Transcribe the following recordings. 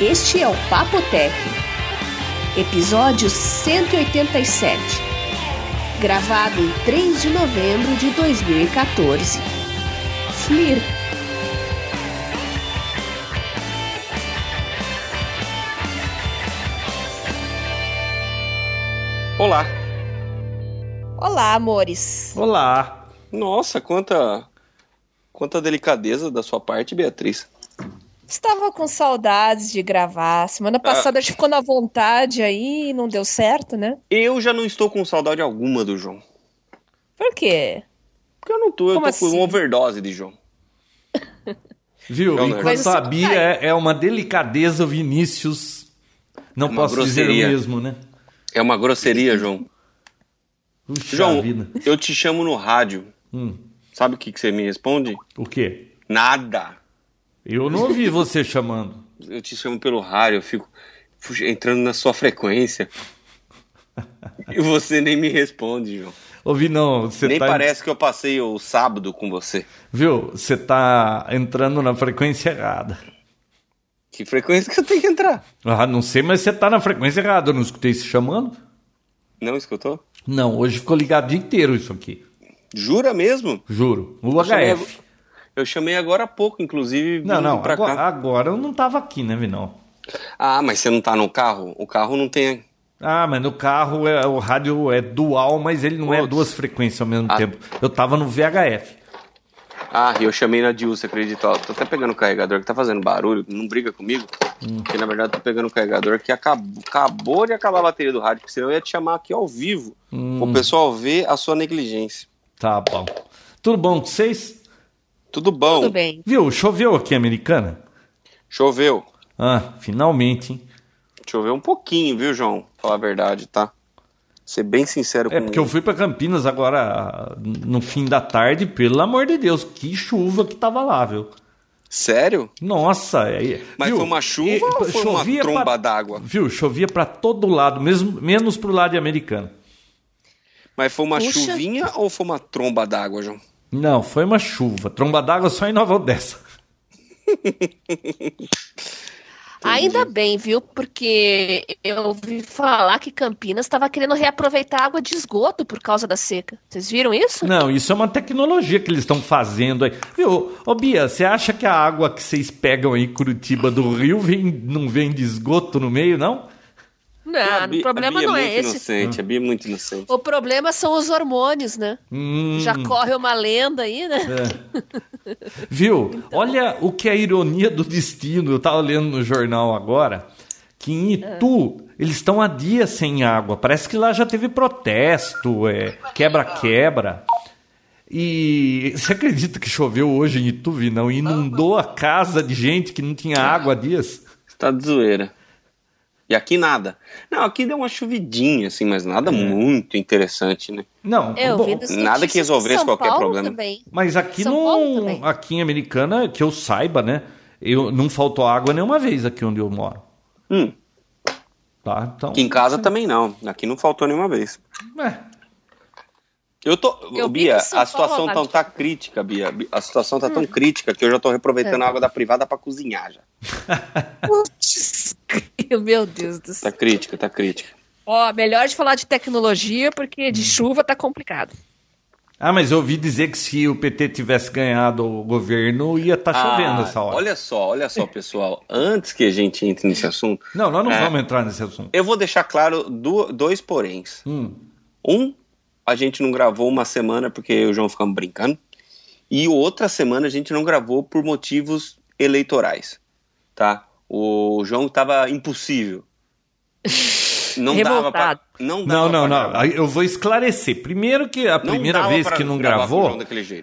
Este é o Papotec, episódio 187, gravado em 3 de novembro de 2014. Flir. Olá. Olá, amores. Olá. Nossa, quanta quanta delicadeza da sua parte, Beatriz. Estava com saudades de gravar. Semana passada a gente ficou na vontade aí e não deu certo, né? Eu já não estou com saudade alguma do João. Por quê? Porque eu não tô, eu Como tô com assim? uma overdose de João. Viu? Não, não. Enquanto a Bia é, é uma delicadeza, o Vinícius. Não Uma posso dizer o grosseria. mesmo, né? É uma grosseria, João. Puxa João, vida. eu te chamo no rádio. Hum, Sabe o que, que você me responde? o quê? Nada. Eu não ouvi você chamando. Eu te chamo pelo rádio, eu fico entrando na sua frequência. e você nem me responde, João. Ouvi não, você nem tá. parece que eu passei o sábado com você. Viu? Você tá entrando na frequência errada. Que frequência que eu tenho que entrar? Ah, não sei, mas você tá na frequência errada. Eu não escutei se chamando? Não escutou? Não, hoje ficou ligado o dia inteiro isso aqui. Jura mesmo? Juro. O Eu chamei HF. ag- Eu chamei agora há pouco, inclusive. Não, não, agora, cá. agora eu não tava aqui, né, Vinão? Ah, mas você não tá no carro? O carro não tem. Ah, mas no carro é, o rádio é dual, mas ele não é Putz. duas frequências ao mesmo Ah. tempo. Eu tava no VHF. Ah, eu chamei na Dil, você acredita? Ó, tô até pegando o carregador que tá fazendo barulho, não briga comigo. Hum. Porque na verdade eu tô pegando o carregador que acabou, acabou de acabar a bateria do rádio, porque senão eu ia te chamar aqui ao vivo. Hum. O pessoal ver a sua negligência. Tá bom. Tudo bom com vocês? Tudo bom? Tudo bem. Viu? Choveu aqui, americana? Choveu. Ah, finalmente, hein? Choveu um pouquinho, viu, João? Falar a verdade, tá? Ser bem sincero É comigo. porque eu fui pra Campinas agora no fim da tarde, pelo amor de Deus, que chuva que tava lá, viu? Sério? Nossa, é, Mas viu? foi uma chuva E- ou foi uma chovia tromba pra- d'água? Viu? Chovia pra todo lado, mesmo, menos pro lado de americana. Mas foi uma Puxa. chuvinha ou foi uma tromba d'água, João? Não, foi uma chuva. Tromba d'água só em Nova Odessa. Ainda bem, viu? Porque eu ouvi falar que Campinas estava querendo reaproveitar água de esgoto por causa da seca. Vocês viram isso? Não, isso é uma tecnologia que eles estão fazendo aí. Viu? Ô Bia, você acha que a água que vocês pegam aí em Curitiba do Rio vem, não vem de esgoto no meio, não? Não, o problema a Bia não é é esse. inocente, a Bia é muito inocente. O problema são os hormônios, né? Hum, Já corre uma lenda aí, né? é. Viu? Olha o que é a ironia do destino. Eu tava lendo no jornal agora que em Itu eles estão há dias sem água. Parece que lá já teve protesto, é, quebra-quebra. E você acredita que choveu hoje em Itu, não? Inundou a casa de gente que não tinha água há dias? Você tá de zoeira. E aqui nada. Não, aqui deu uma chuvidinha, assim, mas nada muito interessante, né? Não, Eu bom, nada que resolvesse qualquer Paulo problema. Também. Mas aqui São também. aqui em Americana, que eu saiba, né? Eu, não faltou água nenhuma vez aqui onde eu moro. Hum, Tá? Então, aqui em casa também não. Aqui não faltou nenhuma vez. é. Eu tô. Eu Bia, que São a situação Nath. tá crítica, Bia. A situação tá Hum. tão crítica que eu já tô reaproveitando É. a água da privada pra cozinhar já. Putz, meu Deus do céu. Tá crítica, tá crítica. Ó, melhor de falar de tecnologia, porque Hum. de chuva tá complicado. Ah, mas eu ouvi dizer que se o PT tivesse ganhado o governo, ia estar chovendo Ah, essa hora. Olha só, olha só, pessoal. Antes que a gente entre nesse assunto, Não, nós não É. vamos entrar nesse assunto. eu vou deixar claro do- dois poréns. Hum. Um, a gente não gravou uma semana porque eu e o João ficamos brincando. E outra semana a gente não gravou por motivos eleitorais. Tá? O João tava impossível. Não dava pra, não Não, dava não, pra não. gravar. Aí Eu vou esclarecer. Primeiro que a primeira dava vez que não gravou,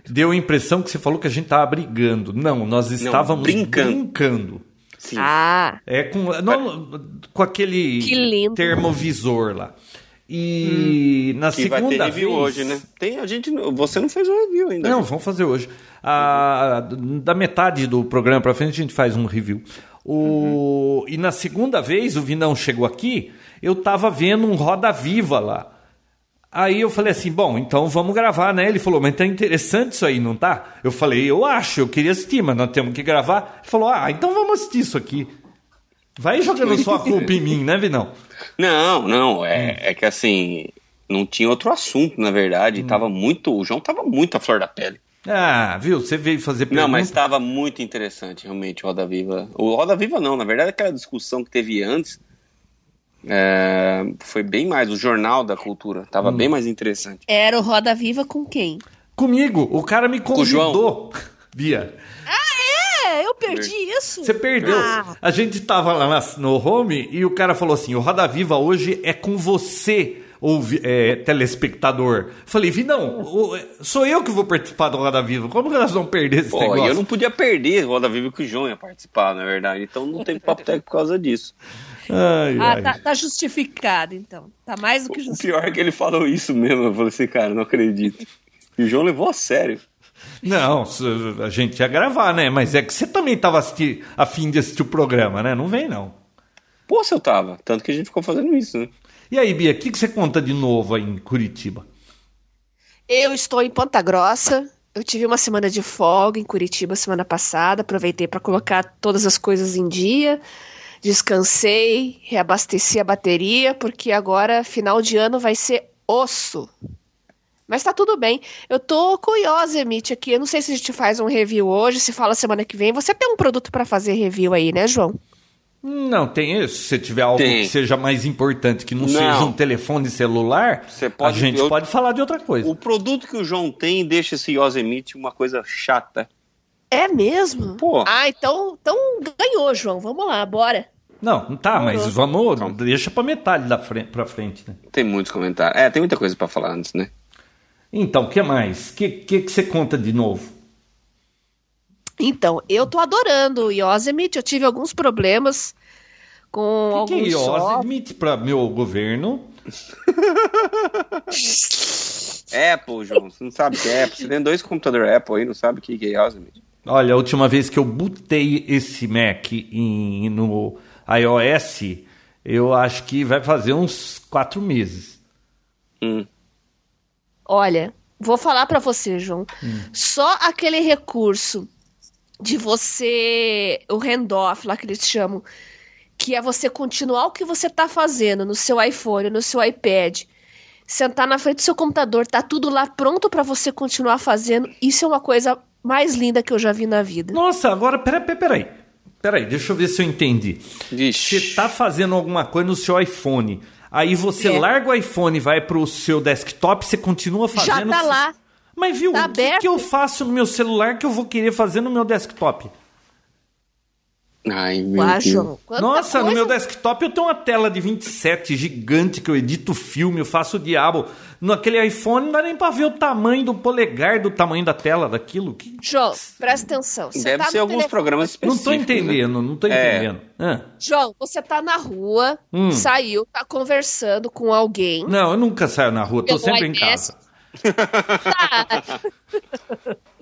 deu a impressão que você falou que a gente tava brigando. Não, nós estávamos brincando. brincando. Sim. Ah, É com, não, com aquele termovisor lá. E na que vai ter segunda review vez, hoje, né? Tem, a gente, você não fez o review ainda. Não, vamos fazer hoje. Ah, da metade do programa pra frente a gente faz um review. O... E na segunda vez o Vinão chegou aqui, eu tava vendo um Roda Viva lá. Aí eu falei assim, bom, então vamos gravar, né? Ele falou, mas tá interessante isso aí, não tá? Eu falei, eu acho, eu queria assistir, mas nós temos que gravar. Ele falou, ah, então vamos assistir isso aqui. Vai jogando sua culpa em mim, né, Vinão? Não, não, é, é que assim, não tinha outro assunto, na verdade. Hum. Tava muito. O João tava muito à flor da pele. Ah, viu? Você veio fazer pergunta. Não, mas estava muito interessante, realmente, o Roda Viva. O Roda Viva não, na verdade, aquela discussão que teve antes é, foi bem mais. O Jornal da Cultura tava hum. bem mais interessante. Era o Roda Viva com quem? Comigo. O cara me convidou. Bia. É? Eu perdi isso? Você perdeu. Ah. A gente tava lá no home e o cara falou assim: o Roda Viva hoje é com você ouvi, é, telespectador. Falei, vi não, sou eu que vou participar do Roda Viva. Como que nós vamos perder esse Pô, negócio? eu não podia perder o Roda Viva que o João ia participar, na verdade. Então não tem papo técnico por causa disso. Ai, ah, ai. Tá, tá, justificado, então. Tá mais do que justificado. O pior é que ele falou isso mesmo. Eu falei assim, cara, não acredito. E o João levou a sério. Não, a gente ia gravar, né? Mas é que você também tava a fim de assistir o programa, né? Não vem, não. Pô, se eu tava. Tanto que a gente ficou fazendo isso, né? E aí, Bia, o que, que você conta de novo aí em Curitiba? Eu estou em Ponta Grossa. Eu tive uma semana de folga em Curitiba semana passada. Aproveitei para colocar todas as coisas em dia. Descansei, reabasteci a bateria, porque agora, final de ano, vai ser osso. Mas tá tudo bem. Eu tô curiosa, Emite, aqui. Eu não sei se a gente faz um review hoje, se fala semana que vem. Você tem um produto para fazer review aí, né, João? Não, tem isso. Se tiver algo tem. que seja mais importante, que não, não, seja um telefone celular, pode, a gente eu, pode falar de outra coisa. O produto que o João tem deixa esse Yosemite uma coisa chata. É mesmo? Pô. Ah, então, então ganhou, João. Vamos lá, bora. Não, tá, mas vamos, Calma. deixa pra metade da frente, pra frente, né? Tem muitos comentários. É, tem muita coisa para falar antes, né? Então, o que mais? O que, que, que você conta de novo? Então, eu tô adorando o Yosemite. Eu tive alguns problemas com que alguns. Que é Yosemite para meu governo? Apple, João. Você não sabe o que é Apple. Você tem dois computadores Apple aí, não sabe o que é Yosemite. Olha, a última vez que eu botei esse Mac em, no iOS, eu acho que vai fazer uns quatro meses. Hum. Olha, vou falar para você, João. Hum. Só aquele recurso de você. O handoff lá que eles chamam. Que é você continuar o que você está fazendo no seu iPhone, no seu iPad. Sentar na frente do seu computador, tá tudo lá pronto para você continuar fazendo. Isso é uma coisa mais linda que eu já vi na vida. Nossa, agora, peraí, peraí. Peraí, deixa eu ver se eu entendi. Vixe. Você tá fazendo alguma coisa no seu iPhone. Aí você é. larga o iPhone e vai pro seu desktop, você continua fazendo. Já tá lá. Mas viu, tá o que, que, eu faço no meu celular que eu vou querer fazer no meu desktop? Ai, meu Uá, Deus. Nossa, coisa... no meu desktop eu tenho uma tela de 27 gigante que eu edito filme, eu faço o diabo. Naquele iPhone não dá nem pra ver o tamanho do polegar, do tamanho da tela daquilo. Que... João, presta atenção. Você Deve tá ser alguns telefone... programas específicos. Não tô entendendo, né? não tô é. entendendo. É. João, você tá na rua, hum. saiu, tá conversando com alguém. Não, eu nunca saio na rua, tô sempre em casa. Tá.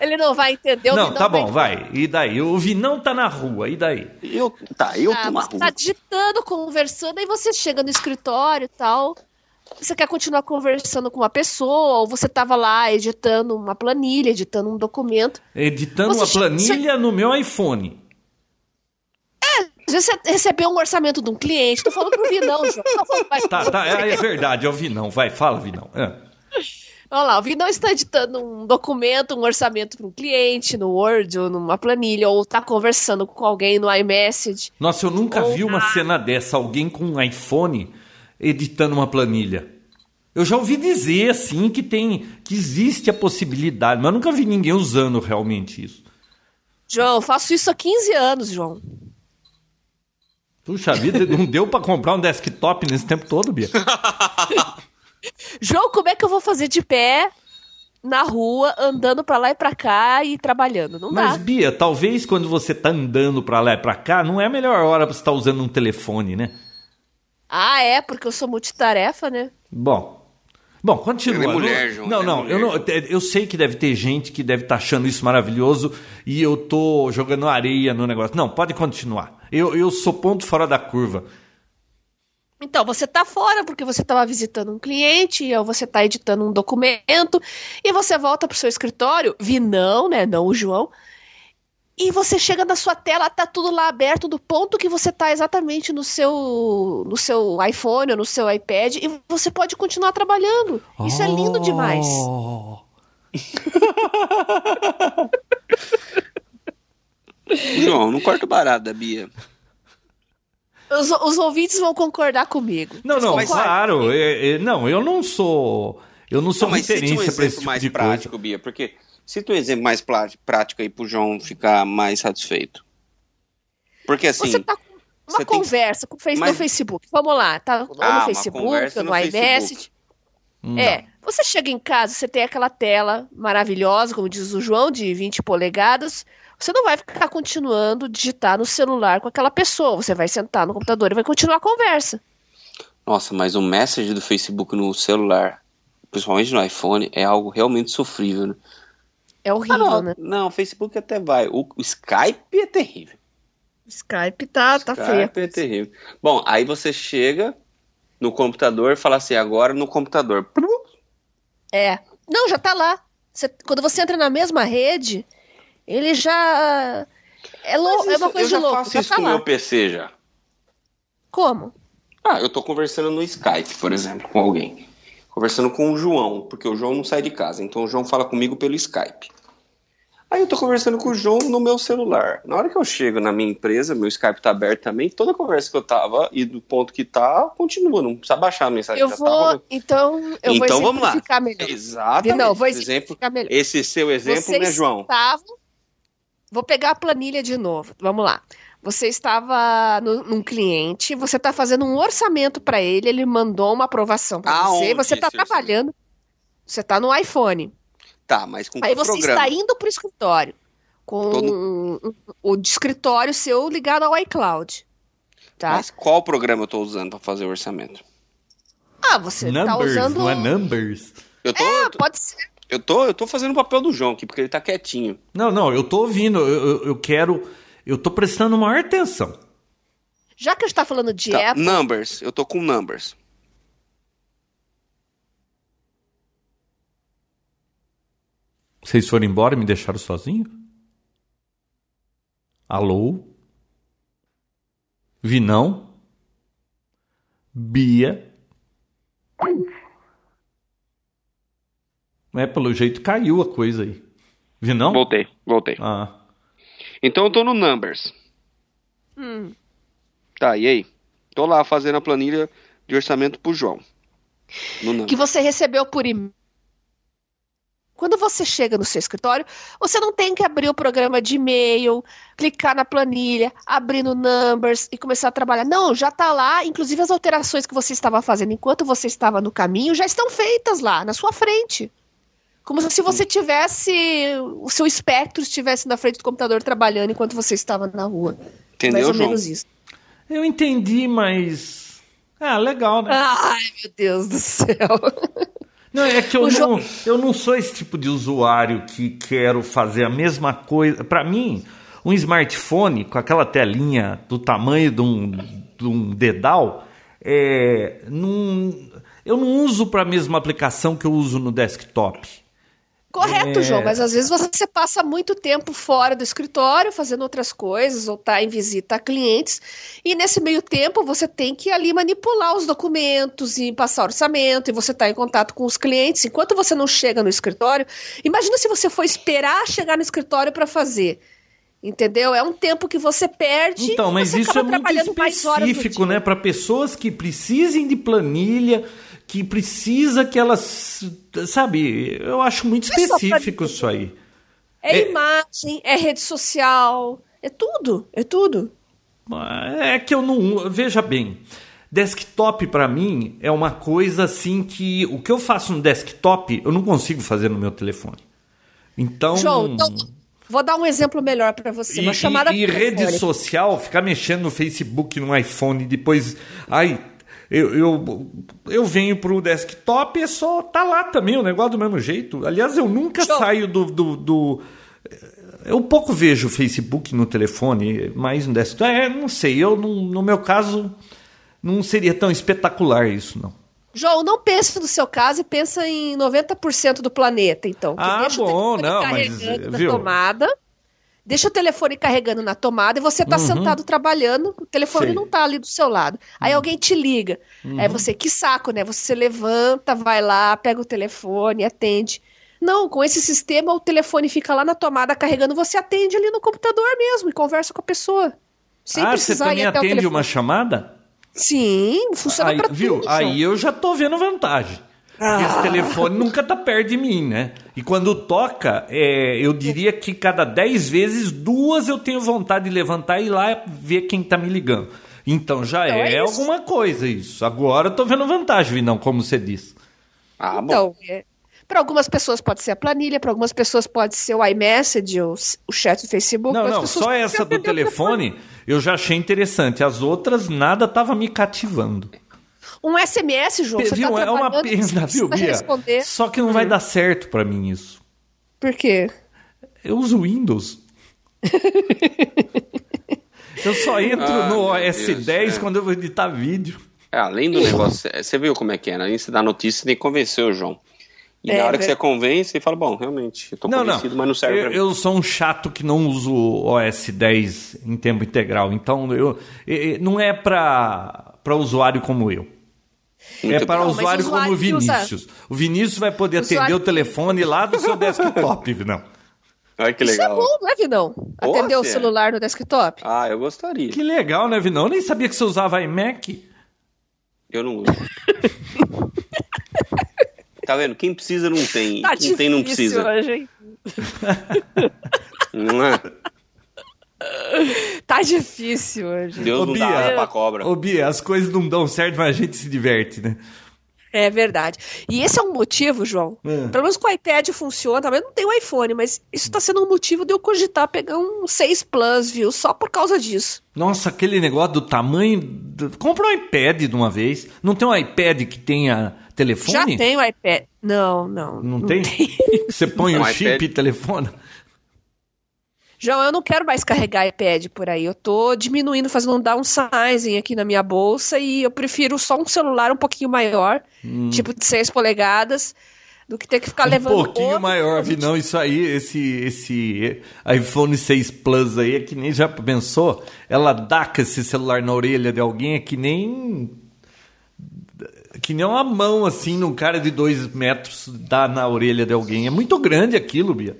Ele não vai entender. O não, tá bom, vai. vai. E daí? O Vinão tá na rua, e daí? Eu, tá, eu ah, tô na rua. tá digitando, conversando, aí você chega no escritório e tal. Você quer continuar conversando com uma pessoa, ou você tava lá editando uma planilha, editando um documento. Editando uma planilha no meu iPhone. É, você recebeu um orçamento de um cliente, tô falando pro Vinão, João. Tá, tá, é, é verdade, é o Vinão. Vai, fala, Vinão. É. Olha lá, o Vinão está editando um documento, um orçamento para um cliente, no Word ou numa planilha, ou está conversando com alguém no iMessage. Nossa, eu nunca ou... vi uma cena dessa, alguém com um iPhone editando uma planilha. Eu já ouvi dizer assim que tem, que existe a possibilidade, mas eu nunca vi ninguém usando realmente isso. João, eu faço isso há 15 anos, João. Puxa vida, não deu para comprar um desktop nesse tempo todo, Bia? João, como é que eu vou fazer de pé na rua, andando para lá e para cá e trabalhando? Não Mas, dá. Bia, talvez quando você tá andando para lá e para cá, não é a melhor hora para você estar tá usando um telefone, né? Ah, é, porque eu sou multitarefa, né? Bom. Bom, continua. É mulher, João, não, não, é eu não, eu sei que deve ter gente que deve estar tá achando isso maravilhoso e eu tô jogando areia no negócio. Não, pode continuar. Eu, eu sou ponto fora da curva. Então, você está fora porque você estava visitando um cliente, ou você está editando um documento, e você volta para o seu escritório, vi não, né? Não o João. e você chega na sua tela, tá tudo lá aberto do ponto que você tá exatamente no seu no seu iPhone ou no seu iPad e você pode continuar trabalhando. Isso é lindo demais. Oh. João, não corta o barato da Bia. Os, os ouvintes vão concordar comigo. Não, não, Mas- claro. é- é- não, eu não sou. Eu não sou Não, cite um referência para esse exemplo tipo mais de prático, coisa. Bia, porque cita um exemplo mais prático aí pro João ficar mais satisfeito. Porque assim, você tá com uma você conversa com o face- Mas- no Facebook. Vamos lá, tá ou Ah, no Facebook, no, no iMessage. Hum. É, você chega em casa, você tem aquela tela maravilhosa, como diz o João, de 20 polegadas. Você não vai ficar continuando digitar no celular com aquela pessoa. Você vai sentar no computador e vai continuar a conversa. nossa, mas o message do Facebook no celular, principalmente no iPhone, é algo realmente sofrível, né? É Ah, horrível, não, né? não, o Facebook até vai. O, o Skype é terrível. O Skype tá, tá feio. Skype é terrível. Bom, aí você chega no computador e fala assim, agora no computador. É. Não, já tá lá. Você- quando você entra na mesma rede, ele já. É, lou- Mas é uma coisa eu de louco. faço Já isso tá com meu PC já. Como? Ah, eu tô conversando no Skype, por exemplo, com alguém. Conversando com o João, porque o João não sai de casa, então o João fala comigo pelo Skype. Aí eu tô conversando com o João no meu celular. Na hora que eu chego na minha empresa, meu Skype tá aberto também, toda a conversa que eu tava e do ponto que tá, continua, não precisa baixar a mensagem. Eu vou. rolando. então, eu Então vou vamos lá. melhor. Exatamente. Não, vou exemplo, melhor. esse seu exemplo, Você né, João? estava- Vou pegar a planilha de novo. Vamos lá. Você estava no, num cliente, você está fazendo um orçamento para ele, ele mandou uma aprovação para você, você está orçamento? trabalhando, você está no iPhone. Tá, mas com Aí que você programa? está indo para o escritório com Tô um- um- o de escritório seu ligado ao iCloud. Tá? Mas qual programa eu tô usando para fazer o orçamento? Ah, você está Numbers, usando. não é numbers. Eu tô, Ah, pode ser. Eu tô, eu tô fazendo o papel do João aqui, porque ele tá quietinho. Não, não, eu tô ouvindo, eu, eu, eu quero. Eu tô prestando maior atenção. Já que a gente está falando de Tá, Apple, Numbers, eu tô com numbers. Vocês foram embora e me deixaram sozinho? Alô? Vinão? Bia? É, pelo jeito caiu a coisa aí. Vinão? Voltei, voltei. Ah. Então eu tô no numbers. Hum. Tá, e aí? Tô lá fazendo a planilha de orçamento pro João. Que você recebeu por e-mail. Quando você chega no seu escritório, você não tem que abrir o programa de e-mail, clicar na planilha, abrir no Numbers e começar a trabalhar. Não, já está lá. Inclusive as alterações que você estava fazendo enquanto você estava no caminho já estão feitas lá, na sua frente. Como se você tivesse. O seu espectro estivesse na frente do computador trabalhando enquanto você estava na rua. Mais Entendeu, ou João? menos isso. Eu entendi, mas. Ah, legal, né? Ai, meu Deus do céu. Não, é que eu O não, eu não sou esse tipo de usuário que quero fazer a mesma coisa. Para mim, um smartphone com aquela telinha do tamanho de um, de um dedal, é, não, eu não uso para a mesma aplicação que eu uso no desktop. Correto, É. João, mas às vezes você passa muito tempo fora do escritório fazendo outras coisas ou está em visita a clientes e nesse meio tempo você tem que ali manipular os documentos e passar orçamento e você está em contato com os clientes. Enquanto você não chega no escritório, imagina se você for esperar chegar no escritório para fazer. Entendeu? É um tempo que você perde. Então, mas isso é muito específico, né? Para pessoas que precisem de planilha, que precisa que elas. Sabe, eu acho muito específico isso aí. É, É- imagem, é rede social, é tudo, é tudo. É que eu não. Veja bem, desktop para mim é uma coisa assim que o que eu faço no desktop eu não consigo fazer no meu telefone. Então. João, então, vou dar um exemplo melhor para você. E, Uma chamada e, e rede social, ficar mexendo no Facebook, no iPhone, depois. Ai, eu, eu, eu venho pro desktop e é só. Tá lá também o negócio do mesmo jeito. Aliás, eu nunca Show. saio do. do, do- eu pouco vejo o Facebook no telefone, mas no desktop. É, não sei, eu no, no meu caso não seria tão espetacular isso, não. João, não pense no seu caso e pensa em 90% do planeta, então. Ah, o bom, não, mas, viu? tomada deixa o telefone carregando na tomada e você tá Uhum. sentado trabalhando, o telefone Sei. não tá ali do seu lado. Aí alguém te liga. Aí você, que saco, né? Você levanta, vai lá, pega o telefone, atende. Não, com esse sistema o telefone fica lá na tomada carregando, você atende ali no computador mesmo e conversa com a pessoa. Sem ah, você precisar ir também atende uma chamada? Sim, funciona Aí, pra viu? tudo. Aí eu já tô vendo vantagem. Porque esse telefone nunca tá perto de mim, né? E quando toca, é, eu diria que cada 10 vezes, duas eu tenho vontade de levantar e ir lá ver quem tá me ligando. Então já Então é, é alguma coisa isso. Agora eu tô vendo vantagem, Vinão, como você disse. Ah, bom. Então, é, para algumas pessoas pode ser a planilha, para algumas pessoas pode ser o iMessage, o, o chat do Facebook. Não, não, só essa do o telefone eu já achei interessante. As outras, nada tava me cativando. Um SMS, João, você viu? tá é uma pena, viu, Bia? responder. Hum. Só que não vai dar certo pra mim isso. Por quê? Eu uso Windows. eu só entro Ah, no OS Deus, 10 é. quando eu vou editar vídeo. É, além do negócio, é, você viu como é que é, né? Além de você dar notícia, você tem que convencer o João. E É, na hora que ver- você convence, você fala, bom, realmente, eu tô Não, não. convencido, mas não serve Eu, pra mim. eu sou um chato que não uso o OS 10 em tempo integral. Então, eu, e- e- não é pra, pra usuário como eu. É Muito para bom. Não, mas usuário como o usuário que usa- Vinícius. O Vinícius vai poder atender Usuário o telefone lá do seu desktop, não. Olha que Isso é legal. bom, não é, Vinão? Atender o celular no desktop? Ah, eu gostaria. Que legal, né, Vinão? Eu nem sabia que você usava iMac. Eu não uso. tá vendo? Quem precisa não tem. Tá Quem tem não precisa. hoje, hein? Não é? Tá difícil hoje. Deus Ô, não Bia, dá pra cobra. Ô, Bia, as coisas não dão certo, mas a gente se diverte, né? É verdade. E esse é um motivo, João. É. Pelo menos com o iPad funciona, mas não tem o iPhone, mas isso tá sendo um motivo de eu cogitar pegar um 6 Plus, viu? Só por causa disso. Nossa, aquele negócio do tamanho. do- Compra um iPad de uma vez. Não tem um iPad que tenha telefone? Já tem o iPad. Não, não. Não, tem? Você põe Um o chip iPad. e telefona? João, eu não quero mais carregar iPad por aí. Eu tô diminuindo, fazendo um downsizing aqui na minha bolsa e eu prefiro só um celular um pouquinho maior, tipo de 6 polegadas, do que ter que ficar um levando pouquinho outro. maior, vi não, isso aí, esse, esse iPhone 6 Plus aí é que nem já pensou? Ela dá com esse celular na orelha de alguém, é que nem. Que nem uma mão assim num cara de dois metros dá na orelha de alguém. É muito grande aquilo, Bia.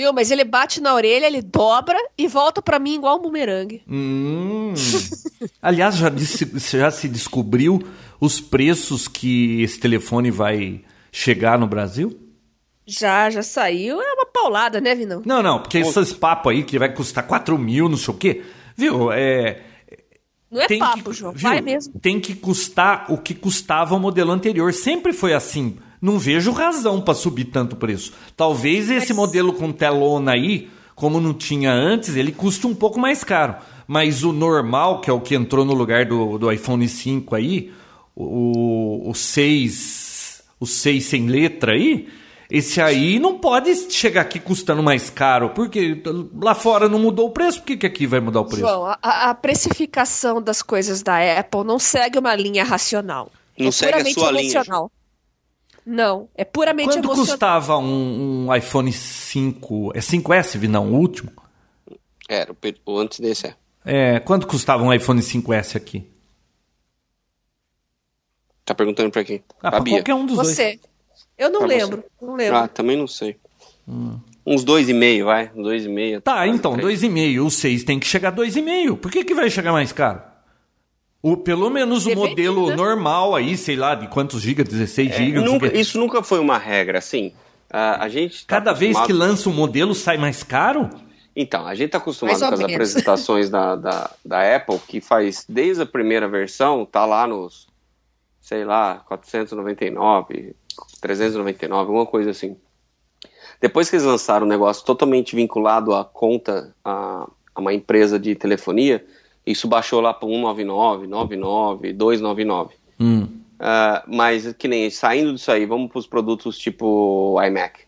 Viu? Mas ele bate na orelha, ele dobra e volta pra mim igual um bumerangue. Hum. Aliás, já, disse- já se descobriu os preços que esse telefone vai chegar no Brasil? Já, já saiu. É uma paulada, né, Vinão? Não, não, porque esses papos aí que vai custar 4 mil, não sei o quê. Viu? É, Não é tem papo, que, João. viu? Vai mesmo. Tem que custar o que custava o modelo anterior. Sempre foi assim. Não vejo razão para subir tanto o preço. Talvez esse modelo com telona aí, como não tinha antes, ele custe um pouco mais caro. Mas o normal, que é o que entrou no lugar do, do iPhone 5 aí, o, o 6, o 6 sem letra aí, esse aí não pode chegar aqui custando mais caro, porque lá fora não mudou o preço, por que, que aqui vai mudar o preço? João, a, a precificação das coisas da Apple não segue uma linha racional. Não é segue a puramente sua linha, emocional. Não, é puramente Quanto emocional. custava um, um iPhone 5? É 5S, vi não, o último? Era, o antes desse é. É, quanto custava um iPhone 5S aqui? Tá perguntando pra quem? Ah, pra pra Bia. qualquer um dos dois. Você. Eu não Pra lembro. Não lembro. Ah, também não sei. Hum. Uns dois e meio, vai. Uns dois e meio. Tá, então, três. 2,5. O 6 tem que chegar a 2,5. Por que, que vai chegar mais caro? O, pelo menos o modelo né? normal aí, sei lá, de quantos gigas? 16 É, gigas? nunca- isso nunca foi uma regra, assim. A, a gente. tá Cada vez que acostumado- lança um modelo sai mais caro? Então, a gente tá acostumado com as apresentações da, da, da Apple, que faz desde a primeira versão, tá lá nos, sei lá, 499, 399, alguma coisa assim. Depois que eles lançaram um negócio totalmente vinculado à conta, a, a uma empresa de telefonia, isso baixou lá para 199, 99, 299. Hum. Ah, mas que nem saindo disso aí, vamos para os produtos tipo iMac.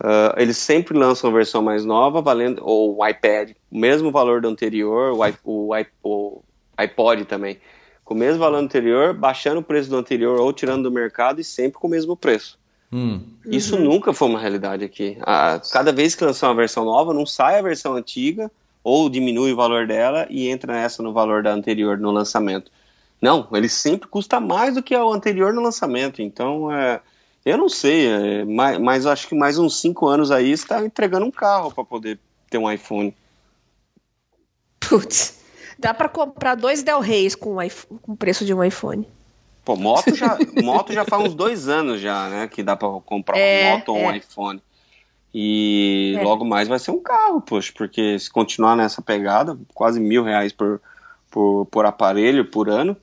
Ah, eles sempre lançam a versão mais nova, valendo ou o iPad, o mesmo valor do anterior, o, i- o, i- o iPod também, com o mesmo valor anterior, baixando o preço do anterior ou tirando do mercado e sempre com o mesmo preço. Hum. Isso nunca foi uma realidade aqui. Ah, cada vez que lançar uma versão nova, não sai a versão antiga ou diminui o valor dela e entra nessa no valor da anterior no lançamento. Não, ele sempre custa mais do que o anterior no lançamento. Então, é, eu não sei, é, mas, mas acho que mais uns 5 anos aí está entregando um carro para poder ter um iPhone. Putz, dá para comprar dois Del Reis com o preço de um iPhone. Pô, moto já, moto já faz uns dois anos já, né? Que dá para comprar é, uma moto ou é. um iPhone. E é. logo mais vai ser um carro, poxa, porque se continuar nessa pegada, quase mil reais por, por, por aparelho por ano.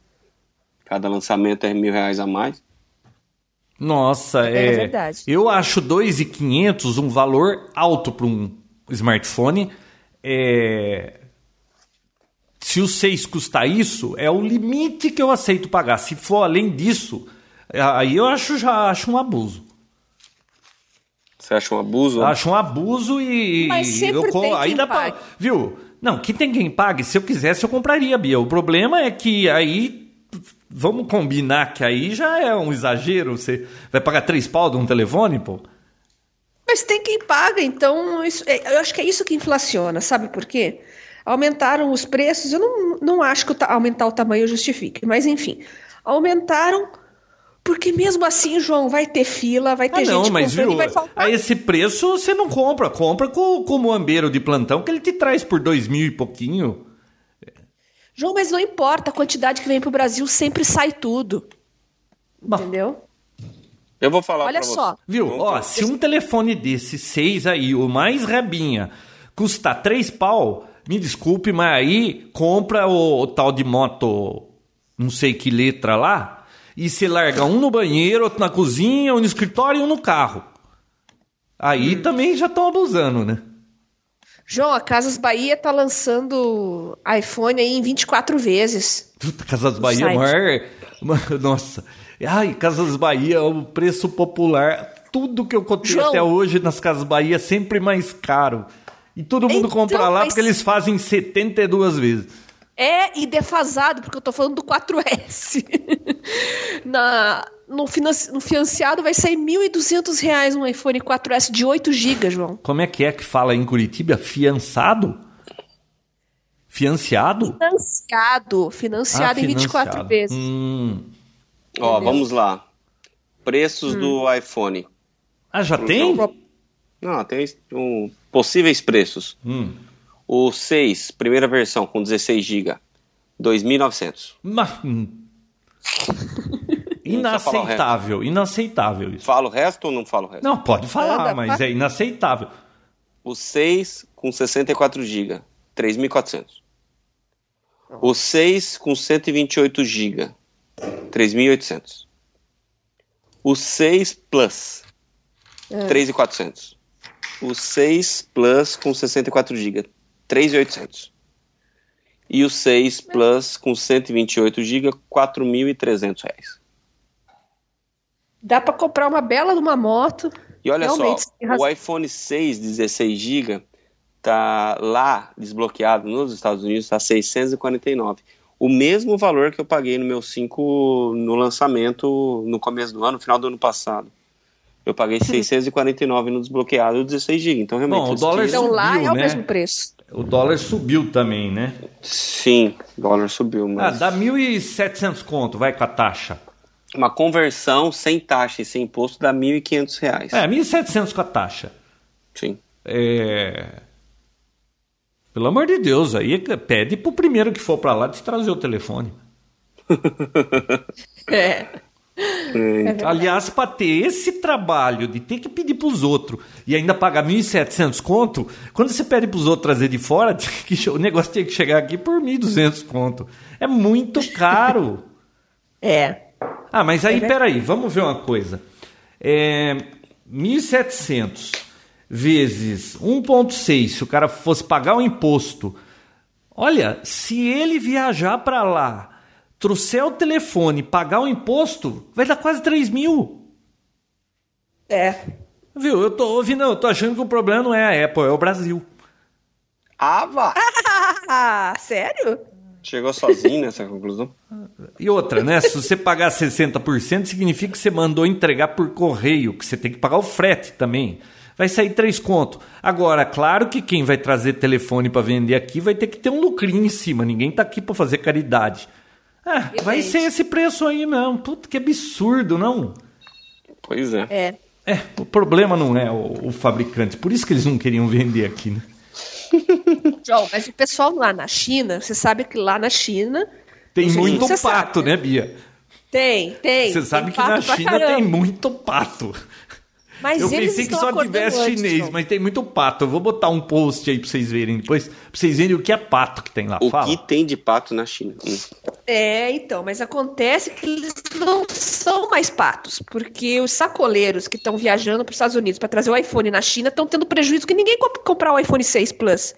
Cada lançamento é mil reais a mais. Nossa, é, é verdade. Eu acho 2.500 um valor alto para um smartphone. É, se o 6 custar isso, é o limite que eu aceito pagar. Se for além disso, aí eu acho já acho um abuso. Você acha um abuso? Acho um abuso e. Mas sempre eu, tem dá pra, Viu? Não, que tem quem pague. Se eu quisesse, eu compraria, Bia. O problema é que aí. Vamos combinar que aí já é um exagero. Você vai pagar três pau de um telefone, pô? Mas tem quem paga, então isso, é, eu acho que é isso que inflaciona, sabe por quê? Aumentaram os preços, eu não, não acho que aumentar o tamanho justifique, mas enfim, aumentaram porque mesmo assim, João, vai ter fila, vai ter ah, não, gente mas viu, vai faltar. A esse preço você não compra, compra com, com o moambeiro de plantão que ele te traz por dois mil e pouquinho. João, mas não importa, a quantidade que vem para o Brasil sempre sai tudo. Bom. Entendeu? Eu vou falar Olha só. Você. Viu? Ó, se um telefone desse seis aí, o mais rebinha, custar três pau, me desculpe, mas aí compra o, o tal de moto, não sei que letra lá, e você larga um no banheiro, outro na cozinha, um no escritório e um no carro. Aí hum. também já estão abusando, né? João, a Casas Bahia tá lançando iPhone aí em 24 vezes. Casas Bahia é maior. Nossa. Ai, Casas Bahia, o preço popular. Tudo que eu contei João, até hoje nas Casas Bahia é sempre mais caro. E todo mundo então, compra lá mas... porque eles fazem 72 vezes. É, e defasado, porque eu tô falando do 4S. Na, no, financi, no financiado vai sair R$ 1.200 um iPhone 4S de 8 GB, João. Como é que é que fala em Curitiba? Fiançado? Financiado? Financiado. Financiado ah, em 24 vezes. Hum. Ó, vamos lá. Preços hum. do iPhone. Ah, já tem? Não, tem um, possíveis preços. Hum. O 6, primeira versão com 16 GB, 2.900. Inaceitável, inaceitável isso. Fala o resto ou não falo o resto? Não, pode falar, mas é inaceitável. O 6 com 64 GB, 3.400. O 6 com 128 GB, 3.800. O 6 Plus, é. 3.400 o 6 Plus com 64 GB, 3.800. E o 6 Plus com 128 GB, 4.300 reais. Dá para comprar uma bela de uma moto. E olha Realmente, só, o iPhone 6 16 GB tá lá desbloqueado nos Estados Unidos tá 649. O mesmo valor que eu paguei no meu 5 no lançamento no começo do ano, no final do ano passado. Eu paguei 649 no desbloqueado 16 GB. Então, realmente. Bom, o dólar então subiu, lá é o né? mesmo preço. O dólar subiu também, né? Sim, o dólar subiu. Mas... Ah, dá 1.700 conto, vai com a taxa. Uma conversão sem taxa e sem imposto dá 1.500 reais. É, 1.700 com a taxa. Sim. É... Pelo amor de Deus, aí pede pro primeiro que for para lá de trazer o telefone. é. É Aliás, para ter esse trabalho de ter que pedir para os outros e ainda pagar 1.700 conto, quando você pede para os outros trazer de fora, o negócio tinha que chegar aqui por 1.200 conto. É muito caro. é. Ah, mas aí, é peraí, vamos ver uma coisa. É, 1.700 vezes 1.6, se o cara fosse pagar o imposto. Olha, se ele viajar para lá trouxer o telefone, pagar o imposto, vai dar quase 3 mil. É. Viu? Eu tô ouvindo, eu tô achando que o problema não é a Apple, é o Brasil. Ah, vá! ah, sério? Chegou sozinho nessa conclusão. E outra, né? Se você pagar 60%, significa que você mandou entregar por correio, que você tem que pagar o frete também. Vai sair três conto. Agora, claro que quem vai trazer telefone para vender aqui vai ter que ter um lucrinho em cima. Ninguém tá aqui para fazer caridade. Ah, vai ser esse preço aí mesmo. Puta, que absurdo, não? Pois é. É. É, o problema não é o, o fabricante. Por isso que eles não queriam vender aqui, né? João, mas o pessoal lá na China, você sabe que lá na China. Tem muito pato, sabe. né, Bia? Tem, tem. Você sabe tem que na China tem muito pato. Mas eu pensei que só tivesse antes, chinês, mas tem muito pato. Eu vou botar um post aí pra vocês verem depois, pra vocês verem o que é pato que tem lá. O Fala. que tem de pato na China? Hum. É, então, mas acontece que eles não são mais patos, porque os sacoleiros que estão viajando para os Estados Unidos para trazer o iPhone na China estão tendo prejuízo que ninguém comp comprar o iPhone 6 Plus.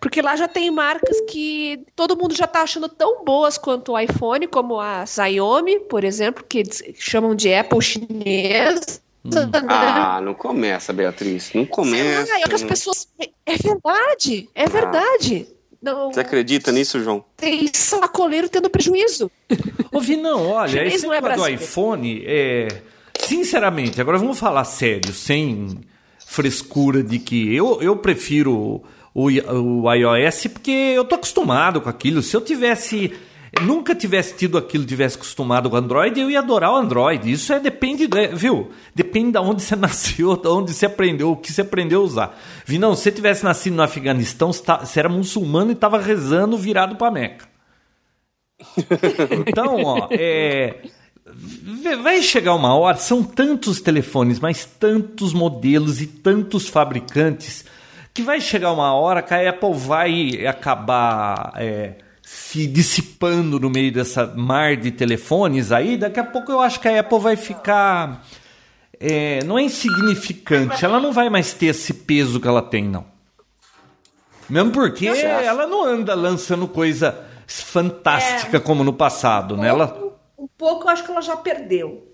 Porque lá já tem marcas que todo mundo já está achando tão boas quanto o iPhone, como a Xiaomi, por exemplo, que eles chamam de Apple chinês. Ah, não começa, Beatriz. Não começa. Sei lá, é que as pessoas. É verdade, é verdade. Não, Você acredita nisso, João? tem sacoleiro tendo prejuízo. Ô, Vinão, olha, esse não é negócio do iPhone é. Sinceramente, agora vamos falar sério, sem frescura de que eu, eu prefiro o, o iOS porque eu tô acostumado com aquilo. Se eu tivesse. Nunca tivesse tido aquilo, tivesse acostumado com o Android, eu ia adorar o Android. Isso é depende, é, viu? Depende de onde você nasceu, de onde você aprendeu, o que você aprendeu a usar. Vinão, se você tivesse nascido no Afeganistão, você, tá- você era muçulmano e estava rezando virado para Meca. Então, ó, é, vai chegar uma hora, são tantos telefones, mas tantos modelos e tantos fabricantes, que vai chegar uma hora que a Apple vai acabar é, se dissipando no meio dessa mar de telefones aí. Daqui a pouco eu acho que a Apple vai ficar. é, não é insignificante, ela não vai mais ter esse peso que ela tem, não. Mesmo porque ela não anda lançando coisa fantástica como no passado, né? Ela, Um pouco eu acho que ela já perdeu.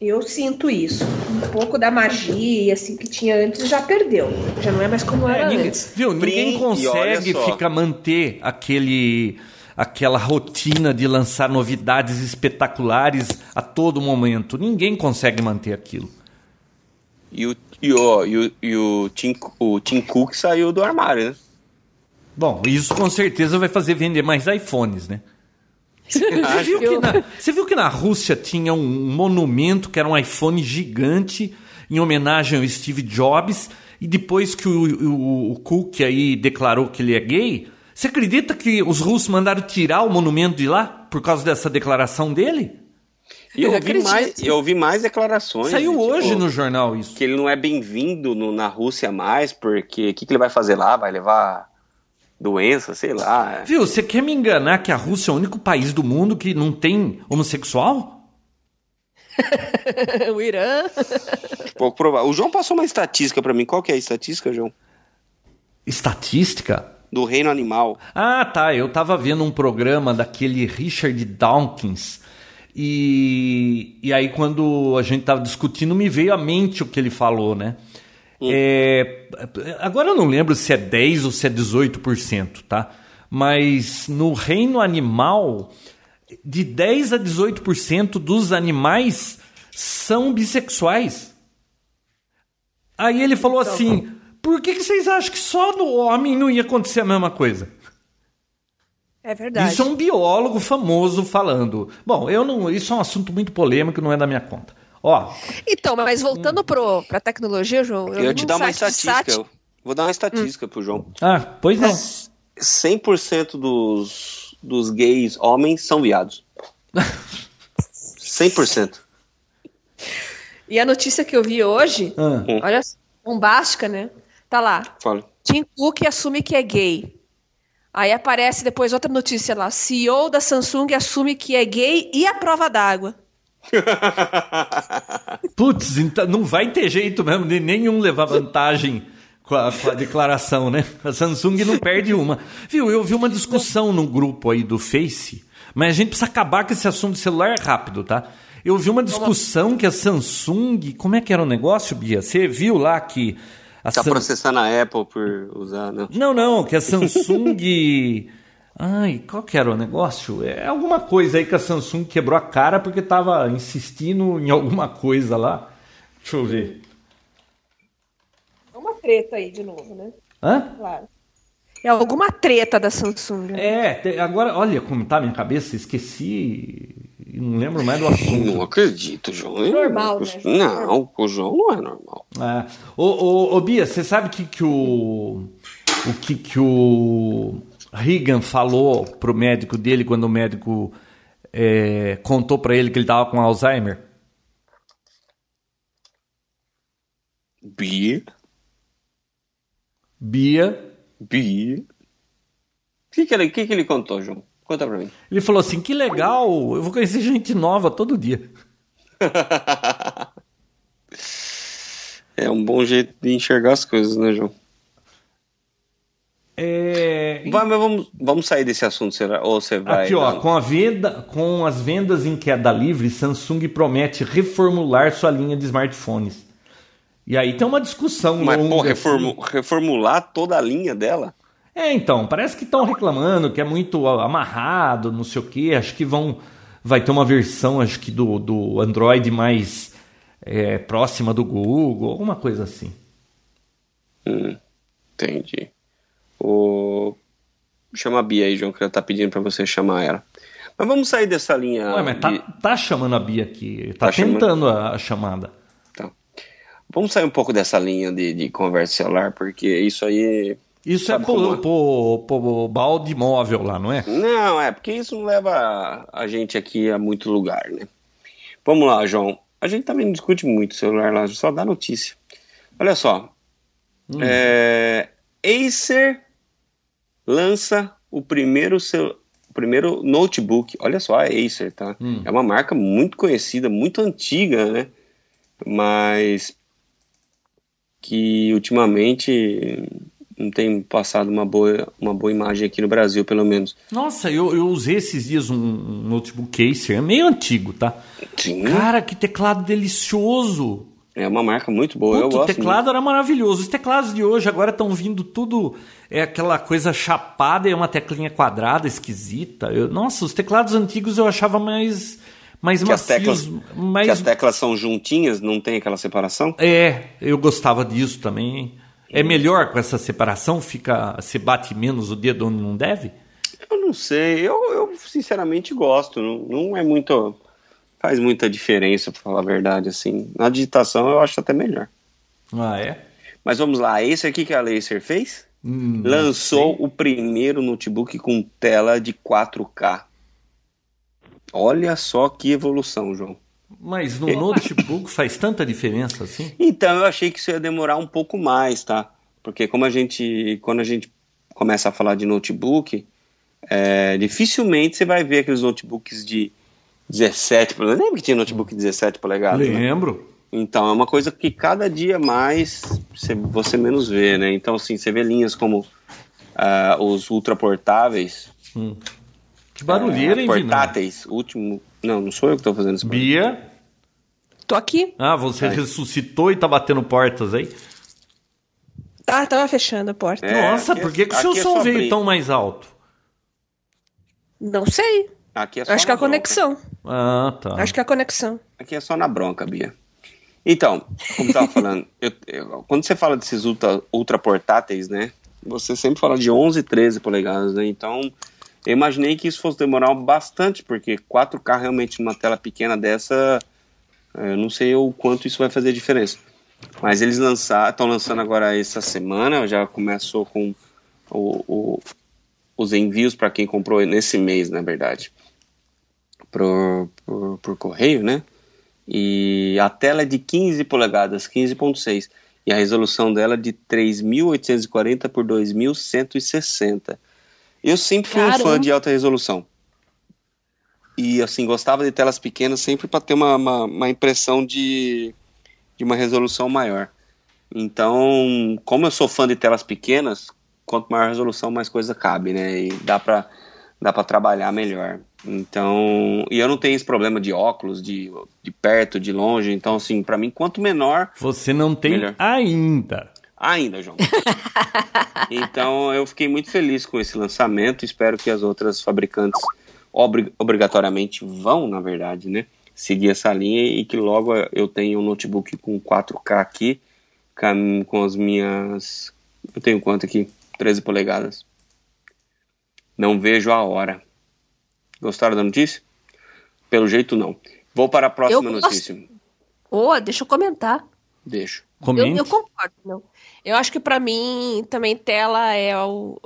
Eu sinto isso. Um pouco da magia assim que tinha antes já perdeu. Já não é mais como É, era ninguém, antes. viu, ninguém consegue ficar manter aquele aquela rotina de lançar novidades espetaculares a todo momento. Ninguém consegue manter aquilo. E o, e o, e o, e o, Tim, o Tim Cook saiu do armário, né? Bom, isso com certeza vai fazer vender mais iPhones, né? Você viu, que na, você viu que na Rússia tinha um monumento que era um iPhone gigante em homenagem ao Steve Jobs e depois que o, o, o Cook aí declarou que ele é gay, você acredita que os russos mandaram tirar o monumento de lá por causa dessa declaração dele? E eu acredito. mais, eu ouvi mais declarações. Saiu tipo, hoje no jornal isso. Que ele não é bem-vindo na Rússia mais, porque o que, que ele vai fazer lá? Vai levar doença, sei lá. Viu, você quer me enganar que a Rússia é o único país do mundo que não tem homossexual? o Irã. Pouco provável. O João passou uma estatística pra mim. Qual que é a estatística, João? Estatística? Do reino animal. Ah, tá. Eu tava vendo um programa daquele Richard Dawkins. E, e aí, quando a gente tava discutindo, me veio à mente o que ele falou, né? É, agora eu não lembro se é 10 ou se é 18%, tá? Mas no reino animal, de 10 a 18% dos animais são bissexuais. Aí ele falou assim: por que, que vocês acham que só no homem não ia acontecer a mesma coisa? É verdade. Isso é um biólogo famoso falando. Bom, eu não. Isso é um assunto muito polêmico, não é da minha conta. Ó, Então, mas voltando pro, pra tecnologia, João, Eu, ia te num dar uma estatística. sat- eu Vou dar uma estatística pro João. ah, pois não. 100% dos, dos gays homens são viados. 100%. E a notícia que eu vi hoje, Ah, olha, bombástica, né? Tá lá. Fala. Tim Cook assume que é gay. Aí aparece depois outra notícia lá. CEO da Samsung assume que é gay e a prova d'água. Putz, então não vai ter jeito mesmo de nenhum levar vantagem com a, com a declaração, né? A Samsung não perde uma. Viu, eu vi uma discussão no grupo aí do Face, mas a gente precisa acabar com esse assunto de celular rápido, tá? Eu vi uma discussão que a Samsung. Como é que era o negócio, Bia? Você viu lá que. A Tá Sam- processando a Apple por usar, né? Não, não, que a Samsung Ai, qual que era o negócio? É alguma coisa aí que a Samsung quebrou a cara porque tava insistindo em alguma coisa lá. Deixa eu ver. É uma treta aí de novo, né? Hã? Claro. É alguma treta da Samsung. Né? É, agora, olha como tá a minha cabeça, esqueci não lembro mais do assunto. Não acredito, João. Normal, né, João? Não, o João não é normal. É. Ô, ô, ô, Bia, você sabe que, que o. O que, que o Reagan falou pro médico dele quando o médico é, contou pra ele que ele tava com Alzheimer? Bia, Bia. Bia. O que, que, ele, que, que ele contou, João? Conta pra mim. Ele falou assim: que legal, eu vou conhecer gente nova todo dia. É um bom jeito de enxergar as coisas, né, João? É. Vai, mas vamos, vamos sair desse assunto, será? Ou você vai. Aqui, ó, com, a venda, com as vendas em queda livre, Samsung promete reformular sua linha de smartphones. E aí tem uma discussão Mas, longa pô, reformu- reformular toda a linha dela? É, então, parece que estão reclamando que é muito amarrado, não sei o quê. Acho que vão. Vai ter uma versão, acho que do, do Android mais é, próxima do Google, alguma coisa assim. Hum, entendi. O... Chama a Bia aí, João, que ela tá pedindo pra você chamar ela. Mas vamos sair dessa linha. Ué, mas tá, de- tá chamando a Bia aqui, tá, Tá chamando? tentando a, a chamada. Tá. Vamos sair um pouco dessa linha de, de conversa celular, porque isso aí. Isso Sabe é pro, pro balde móvel lá, não é? Não, é, porque isso não leva a, gente aqui a muito lugar, né? Vamos lá, João. A gente também não discute muito celular lá, só dá notícia. Olha só. Hum. É, Acer lança o primeiro, o primeiro notebook. Olha só, a Acer, tá? Hum. É uma marca muito conhecida, muito antiga, né? Mas que ultimamente não tem passado uma boa, uma boa imagem aqui no Brasil, pelo menos. Nossa, eu, eu usei esses dias um, um notebook Acer, é meio antigo, tá? Sim. Cara, que teclado delicioso! É uma marca muito boa, eu Puta, o gosto. teclado era maravilhoso. Os teclados de hoje agora estão vindo tudo. É aquela coisa chapada, é uma teclinha quadrada, esquisita. Eu- nossa, os teclados antigos eu achava mais. Mais muito. que, as macios. teclas, mais, que as teclas são juntinhas, não tem aquela separação? É, eu gostava disso também. É melhor com essa separação? Fica. Você bate menos o dedo onde não deve? Eu não sei, eu, eu sinceramente gosto. Não, não é muito. Faz muita diferença, pra falar a verdade, assim. Na digitação eu acho até melhor. Ah, é? Mas vamos lá, esse aqui que a Acer fez? Hum, Lançou o primeiro notebook com tela de 4K. Olha só que evolução, João. Mas no notebook faz tanta diferença assim? Então eu achei que isso ia demorar um pouco mais, tá? Porque como a gente, quando a gente começa a falar de notebook, é, dificilmente você vai ver aqueles notebooks de 17 polegadas. Lembra que tinha notebook de 17 polegadas? né? Lembro. Então é uma coisa que cada dia mais você, menos vê, né? Então assim, você vê linhas como ah, os ultraportáveis, Hum. Que barulheira, é, hein, portáteis, último... Não, não sou eu que estou fazendo isso. Bia. Tô aqui. Ah, você ressuscitou e tá batendo portas aí? Tá, tava fechando a porta. É, Nossa, aqui é- por que, que o seu é som veio tão mais alto? Não sei. Aqui é só Acho que é a bronca. conexão. Ah, tá. Acho que é a conexão. Aqui é só na bronca, Bia. Então, como eu tava falando, eu- eu- quando você fala desses ultra, ultra portáteis, né? Você sempre fala de 11, 13 polegadas, né? Então, eu imaginei que isso fosse demorar bastante, porque 4K realmente numa tela pequena dessa, eu não sei o quanto isso vai fazer diferença. Mas eles lançaram, estão lançando agora essa semana, já começou com o- o- os envios para quem comprou nesse mês, na verdade, por, por, por correio, né? E a tela é de 15 polegadas, 15.6. E a resolução dela é de 3.840 por 2.160. Eu sempre fui um Caramba. fã de alta resolução. E assim, gostava de telas pequenas sempre para ter uma, uma, uma impressão de, de uma resolução maior. Então, como eu sou fã de telas pequenas, quanto maior a resolução, mais coisa cabe, né? E dá pra, dá pra trabalhar melhor. Então, e eu não tenho esse problema de óculos, de, de perto, de longe. Então, assim, pra mim, quanto menor, Você não tem Melhor. ainda. Ainda, João. então eu fiquei muito feliz com esse lançamento. Espero que as outras fabricantes obrig obrigatoriamente vão, na verdade, né? Seguir essa linha e que logo eu tenha um notebook com 4K aqui, com as minhas. Eu tenho quanto aqui? 13 polegadas. Não vejo a hora. Gostaram da notícia? Pelo jeito, não. Vou para a próxima eu notícia. Oh, deixa eu comentar. Deixa. Eu, eu, concordo. Não. Eu acho que para mim também tela é o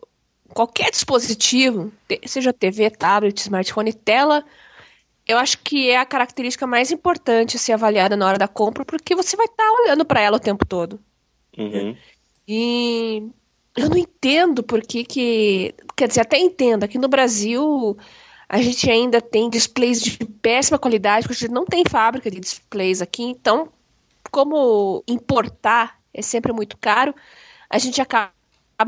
qualquer dispositivo, seja TV, tablet, smartphone, tela, eu acho que é a característica mais importante a ser avaliada na hora da compra, porque você vai estar tá olhando para ela o tempo todo. Uhum. E eu não entendo por que que... Quer dizer, até entendo. Aqui no Brasil, a gente ainda tem displays de péssima qualidade, porque a gente não tem fábrica de displays aqui. Então, como importar é sempre muito caro, a gente acaba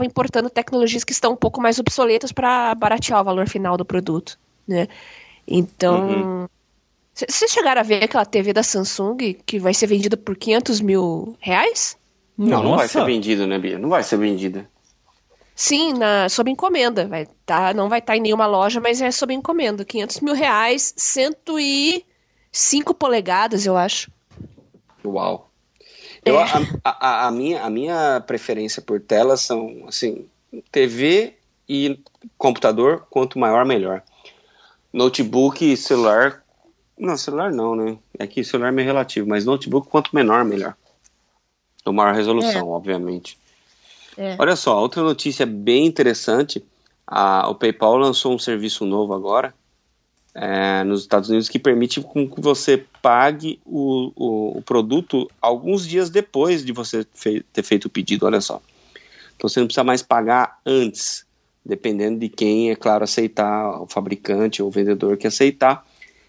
importando tecnologias que estão um pouco mais obsoletas para baratear o valor final do produto, né? Então, vocês uhum. chegaram a ver aquela TV da Samsung que vai ser vendida por 500 mil reais? Não, não vai ser vendida, né, Bia? Não vai ser vendida. Sim, na, sob encomenda. Vai tá, não vai estar tá em nenhuma loja, mas é sob encomenda. 500 mil reais, 105 polegadas, eu acho. Uau. Eu, é. a, a, a, minha, a minha preferência por telas são, assim, TV e computador, quanto maior, melhor. Notebook e celular, não, celular não, né? É que celular é meio relativo, mas notebook, quanto menor, melhor. Com maior resolução, é. obviamente. É. Olha só, outra notícia bem interessante, a, o PayPal lançou um serviço novo agora, é, nos Estados Unidos que permite com que você pague o, o, o produto alguns dias depois de você ter feito o pedido, olha só. Então você não precisa mais pagar antes, dependendo de quem, é claro, aceitar, o fabricante ou o vendedor que aceitar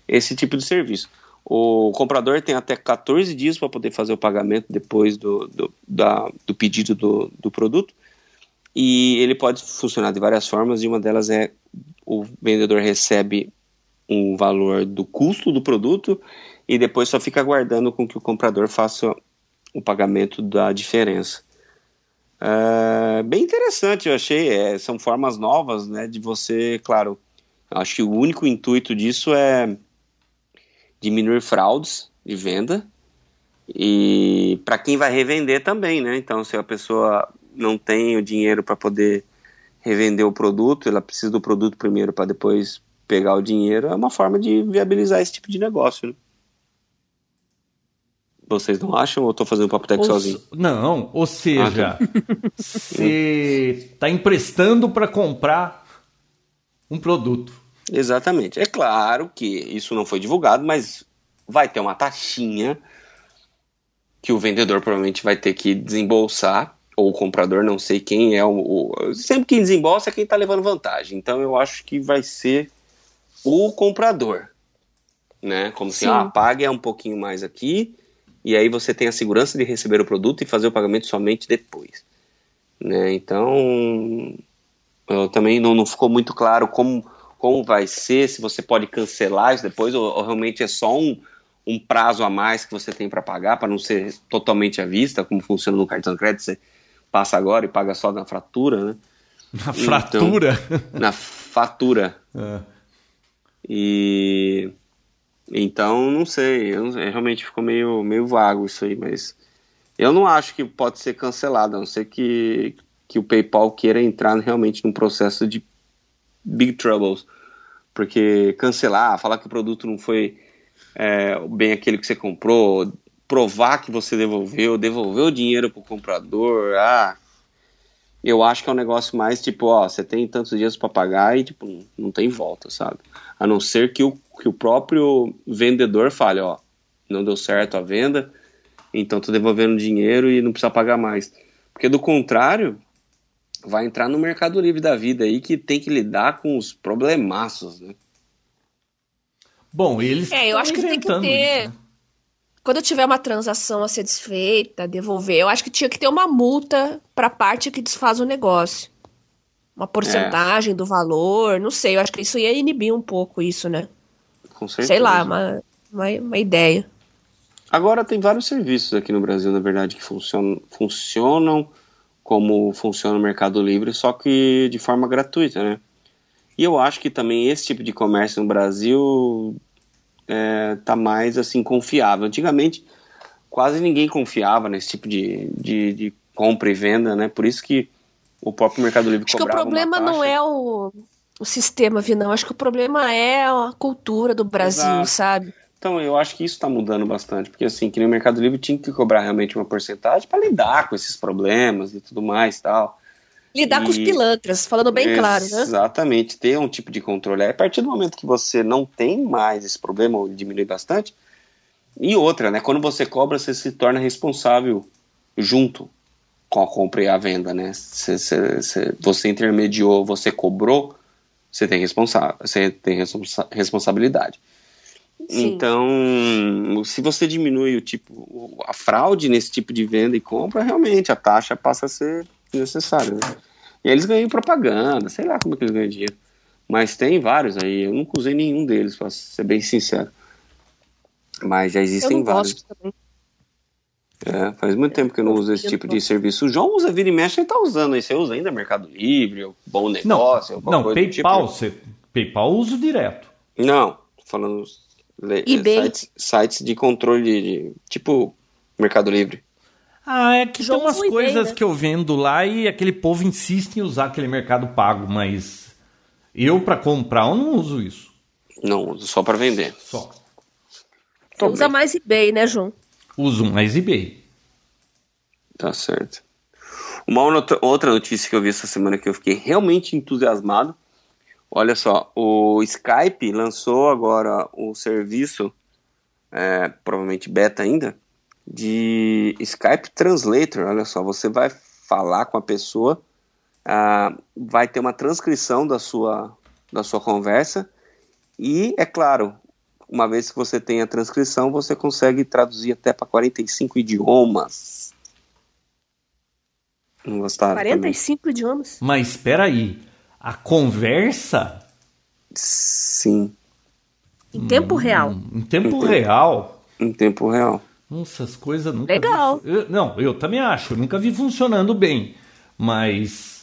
esse tipo de serviço. O comprador tem até 14 dias para poder fazer o pagamento depois do, do, da, do pedido do, do produto. E ele pode funcionar de várias formas, e uma delas é o vendedor recebe um valor do custo do produto e depois só fica aguardando com que o comprador faça o pagamento da diferença. É, bem interessante, eu achei. É, são formas novas, né, de você, claro. Acho que o único intuito disso é diminuir fraudes de venda e para quem vai revender também, né? Então, se a pessoa não tem o dinheiro para poder revender o produto, ela precisa do produto primeiro para depois pegar o dinheiro é uma forma de viabilizar esse tipo de negócio. Né? Vocês não acham ou eu tô fazendo papo tech sozinho? Não, ou seja, ah, tá. você tá emprestando para comprar um produto. Exatamente. É claro que isso não foi divulgado, mas vai ter uma taxinha que o vendedor provavelmente vai ter que desembolsar, ou o comprador, não sei quem é o. o sempre quem desembolsa é quem está levando vantagem. Então eu acho que vai ser o comprador, né? Como se, ah, pague um pouquinho mais aqui e aí você tem a segurança de receber o produto e fazer o pagamento somente depois, né? Então, eu também não, não ficou muito claro como, como vai ser, se você pode cancelar isso depois ou, ou realmente é só um, um prazo a mais que você tem para pagar, para não ser totalmente à vista, como funciona no cartão de crédito, você passa agora e paga só na fratura, né? Na fratura? Então, na fatura. É. E então não sei, eu, realmente ficou meio, meio vago isso aí, mas eu não acho que pode ser cancelado, a não ser que, que o PayPal queira entrar realmente num processo de big troubles, porque cancelar, falar que o produto não foi é, bem aquele que você comprou, provar que você devolveu, devolver o dinheiro para o comprador, ah, eu acho que é um negócio mais tipo, ó, você tem tantos dias para pagar e tipo, não tem volta, sabe? A não ser que o, que o próprio vendedor fale, ó, não deu certo a venda, então tô devolvendo dinheiro e não precisa pagar mais. Porque do contrário, vai entrar no Mercado Livre da vida aí que tem que lidar com os problemaços, né? Bom, eles É, eu acho que tem que ter isso, né? Quando tiver uma transação a ser desfeita, devolver, eu acho que tinha que ter uma multa para a parte que desfaz o negócio. Uma porcentagem é. do valor, não sei, eu acho que isso ia inibir um pouco isso, né? Com certeza. Sei lá, uma, uma, uma ideia. Agora tem vários serviços aqui no Brasil, na verdade, que funcionam, funcionam como funciona o Mercado Livre, só que de forma gratuita, né? E eu acho que também esse tipo de comércio no Brasil é, tá mais assim confiável. Antigamente quase ninguém confiava nesse tipo de, de, de compra e venda, né? Por isso que o próprio Mercado Livre Acho que o problema não é o, o sistema, Vinão. Acho que o problema é a cultura do Brasil, Exato. sabe? Então, eu acho que isso está mudando bastante, porque assim, que no Mercado Livre tinha que cobrar realmente uma porcentagem para lidar com esses problemas e tudo mais tal. Lidar e... com os pilantras, falando bem claro, né? Exatamente, ter um tipo de controle. A partir do momento que você não tem mais esse problema, ou diminui bastante, e outra, né? Quando você cobra, você se torna responsável junto com a compra e a venda, né? Se, se você intermediou, você cobrou, você tem, responsa você tem responsa responsabilidade. Sim. Então, se você diminui o tipo, a fraude nesse tipo de venda e compra, realmente a taxa passa a ser necessária. Né? E aí eles ganham propaganda, sei lá como é que eles ganham dinheiro. Mas tem vários aí, eu nunca usei nenhum deles, para ser bem sincero. Mas já existem vários. É, faz muito tempo que eu não uso esse tipo de serviço. O João usa vira e mexe, ele tá usando aí. Você usa ainda Mercado Livre, Bom Negócio, não, não PayPal, tipo. você, PayPal uso direto. Não, falando sites, sites de controle de, tipo Mercado Livre. Ah, é que João tem umas coisas né? que eu vendo lá e aquele povo insiste em usar aquele Mercado Pago, mas eu para comprar eu não uso isso. Não, uso só para vender. Só. Você usa mais eBay, né, João? Uso mais eBay. Tá certo. Uma outra notícia que eu vi essa semana que eu fiquei realmente entusiasmado. Olha só, o Skype lançou agora o serviço, é, provavelmente beta ainda, de Skype Translator. Olha só, você vai falar com a pessoa, ah, vai ter uma transcrição da sua, da sua conversa e, é claro, uma vez que você tem a transcrição, você consegue traduzir até para 45 idiomas. Não gostaram? 45 também. idiomas? Mas espera aí, a conversa? Sim. Em tempo hum, real? Em tempo real? Em tempo real. Nossa, as coisas nunca. Legal. Vi... Eu, não, eu também acho. Eu nunca vi funcionando bem. Mas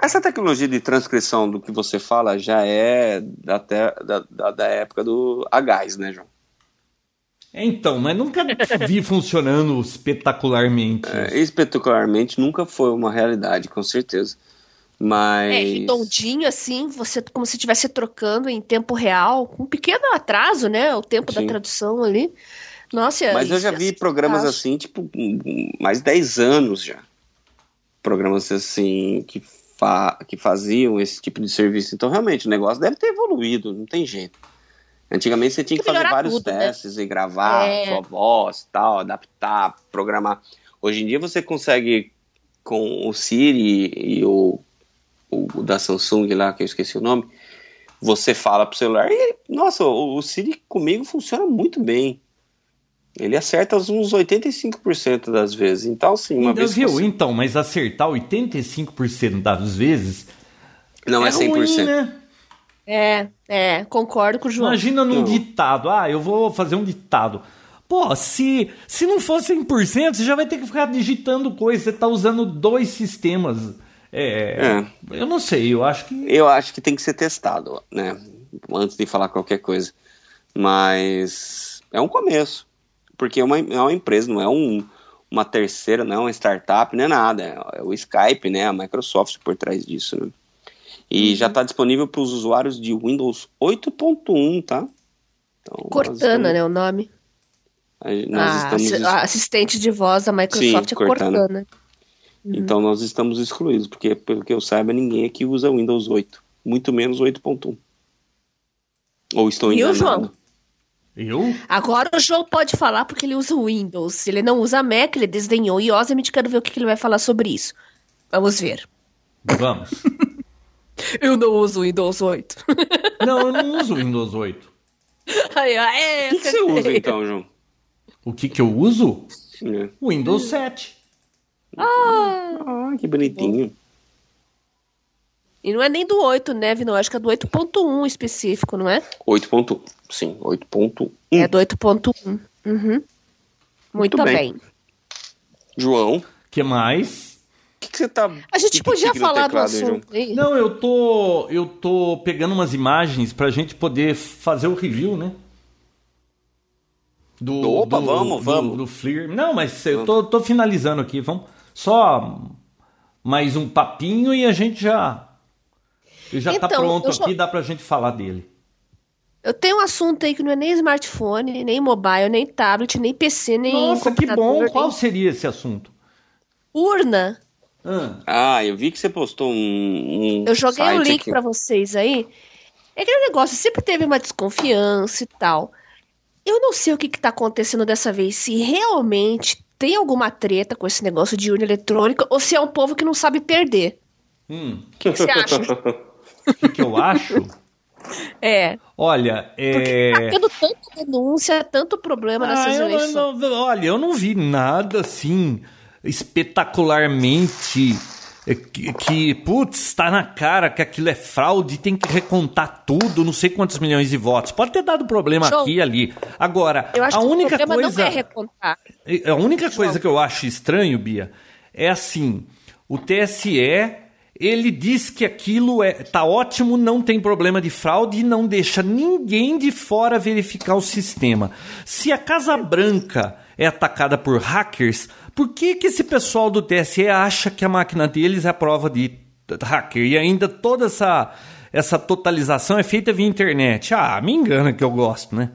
essa tecnologia de transcrição do que você fala já é até da, da, da época do a gás, né, João? É, então, mas nunca vi funcionando espetacularmente. É, espetacularmente nunca foi uma realidade, com certeza. Mas. É, redondinho assim, você como se estivesse trocando em tempo real, com um pequeno atraso, né? O tempo Sim. da tradução ali. Nossa, Mas eu já vi programas assim, tipo, mais de 10 anos já. Programas assim, que fa que faziam esse tipo de serviço. Então, realmente, o negócio deve ter evoluído, não tem jeito. Antigamente você tinha que fazer vários tudo, né? testes né? e gravar é. sua voz, tal, adaptar, programar. Hoje em dia você consegue com o Siri e o, o da Samsung lá, que eu esqueci o nome, você fala pro celular e, nossa, o, o Siri comigo funciona muito bem. Ele acerta uns 85% das vezes. Então, sim, uma então, vez. Viu? Você... Então, mas acertar 85% das vezes. Não é, é 100%. Ruim, né? É, é, concordo com o João. Imagina num não. ditado. Ah, eu vou fazer um ditado. Pô, se, se não for 100%, você já vai ter que ficar digitando coisa. Você tá usando dois sistemas. É, é. Eu não sei, eu acho que. Eu acho que tem que ser testado, né? Antes de falar qualquer coisa. Mas é um começo porque é uma, é uma empresa, não é um, uma terceira, não é uma startup, não é nada. É o Skype, né? A Microsoft por trás disso, né? E uhum. já está disponível para os usuários de Windows 8.1, tá? Então, Cortana, estamos... né? O nome. Nós ah, estamos... A assistente de voz da Microsoft Sim, é Cortana. Cortana. Uhum. Então nós estamos excluídos, porque pelo que eu saiba, ninguém aqui usa Windows 8. Muito menos 8.1. Ou estou enganado. E o João? Eu? Agora o João pode falar porque ele usa o Windows. Ele não usa Mac, ele desdenhou Yosemite. Quero ver o que ele vai falar sobre isso. Vamos ver. Vamos. eu não uso o Windows 8. não, eu não uso o Windows 8. Aí, é, o que, que, você usa então, João? O que, que eu uso? É. Windows 7. Ah, ah que bonitinho. E não é nem do 8, né, Vino? Acho que é do 8.1 específico, não é? 8.1, sim, 8.1. É do 8.1. Uhum. Muito, Muito bem. bem. João. que mais? que, que você tá. A gente que que podia no falar do teclado João? assunto aí. Não, eu tô. Eu tô pegando umas imagens pra gente poder fazer o review, né? Do, Opa, vamos, do, vamos. Do Fleer. Não, mas eu tô, tô finalizando aqui. Vamos só mais um papinho e a gente já. Já tá Então, pronto só- aqui, dá pra gente falar dele. Eu tenho um assunto aí que não é nem smartphone, nem mobile, nem tablet, nem PC, nem Nossa, que bom! Qual nem seria esse assunto? urna. Ah, eu vi que você postou um. um Eu joguei o site link aqui. pra vocês aí. É aquele negócio, sempre teve uma desconfiança e tal. Eu não sei o que, que tá acontecendo dessa vez, se realmente tem alguma treta com esse negócio de urna eletrônica ou se é um povo que não sabe perder. hum, O que, que você acha? o que, que eu acho? é. Olha, é. Tá tendo tanta denúncia, tanto problema Ah, nessas eu eleições. não- não- olha, eu não vi nada assim espetacularmente é, que, que, putz, tá na cara que aquilo é fraude, tem que recontar tudo, não sei quantos milhões de votos. Pode ter dado problema João, aqui e ali. Agora, a única o problema coisa. não é recontar. A única João. coisa que eu acho estranho, Bia, é assim: o TSE ele diz que aquilo é tá ótimo, não tem problema de fraude e não deixa ninguém de fora verificar o sistema. Se a Casa Branca é atacada por hackers, por que, que esse pessoal do TSE acha que a máquina deles é a prova de hacker? E ainda toda essa, essa totalização é feita via internet. Ah, me engana que eu gosto, né?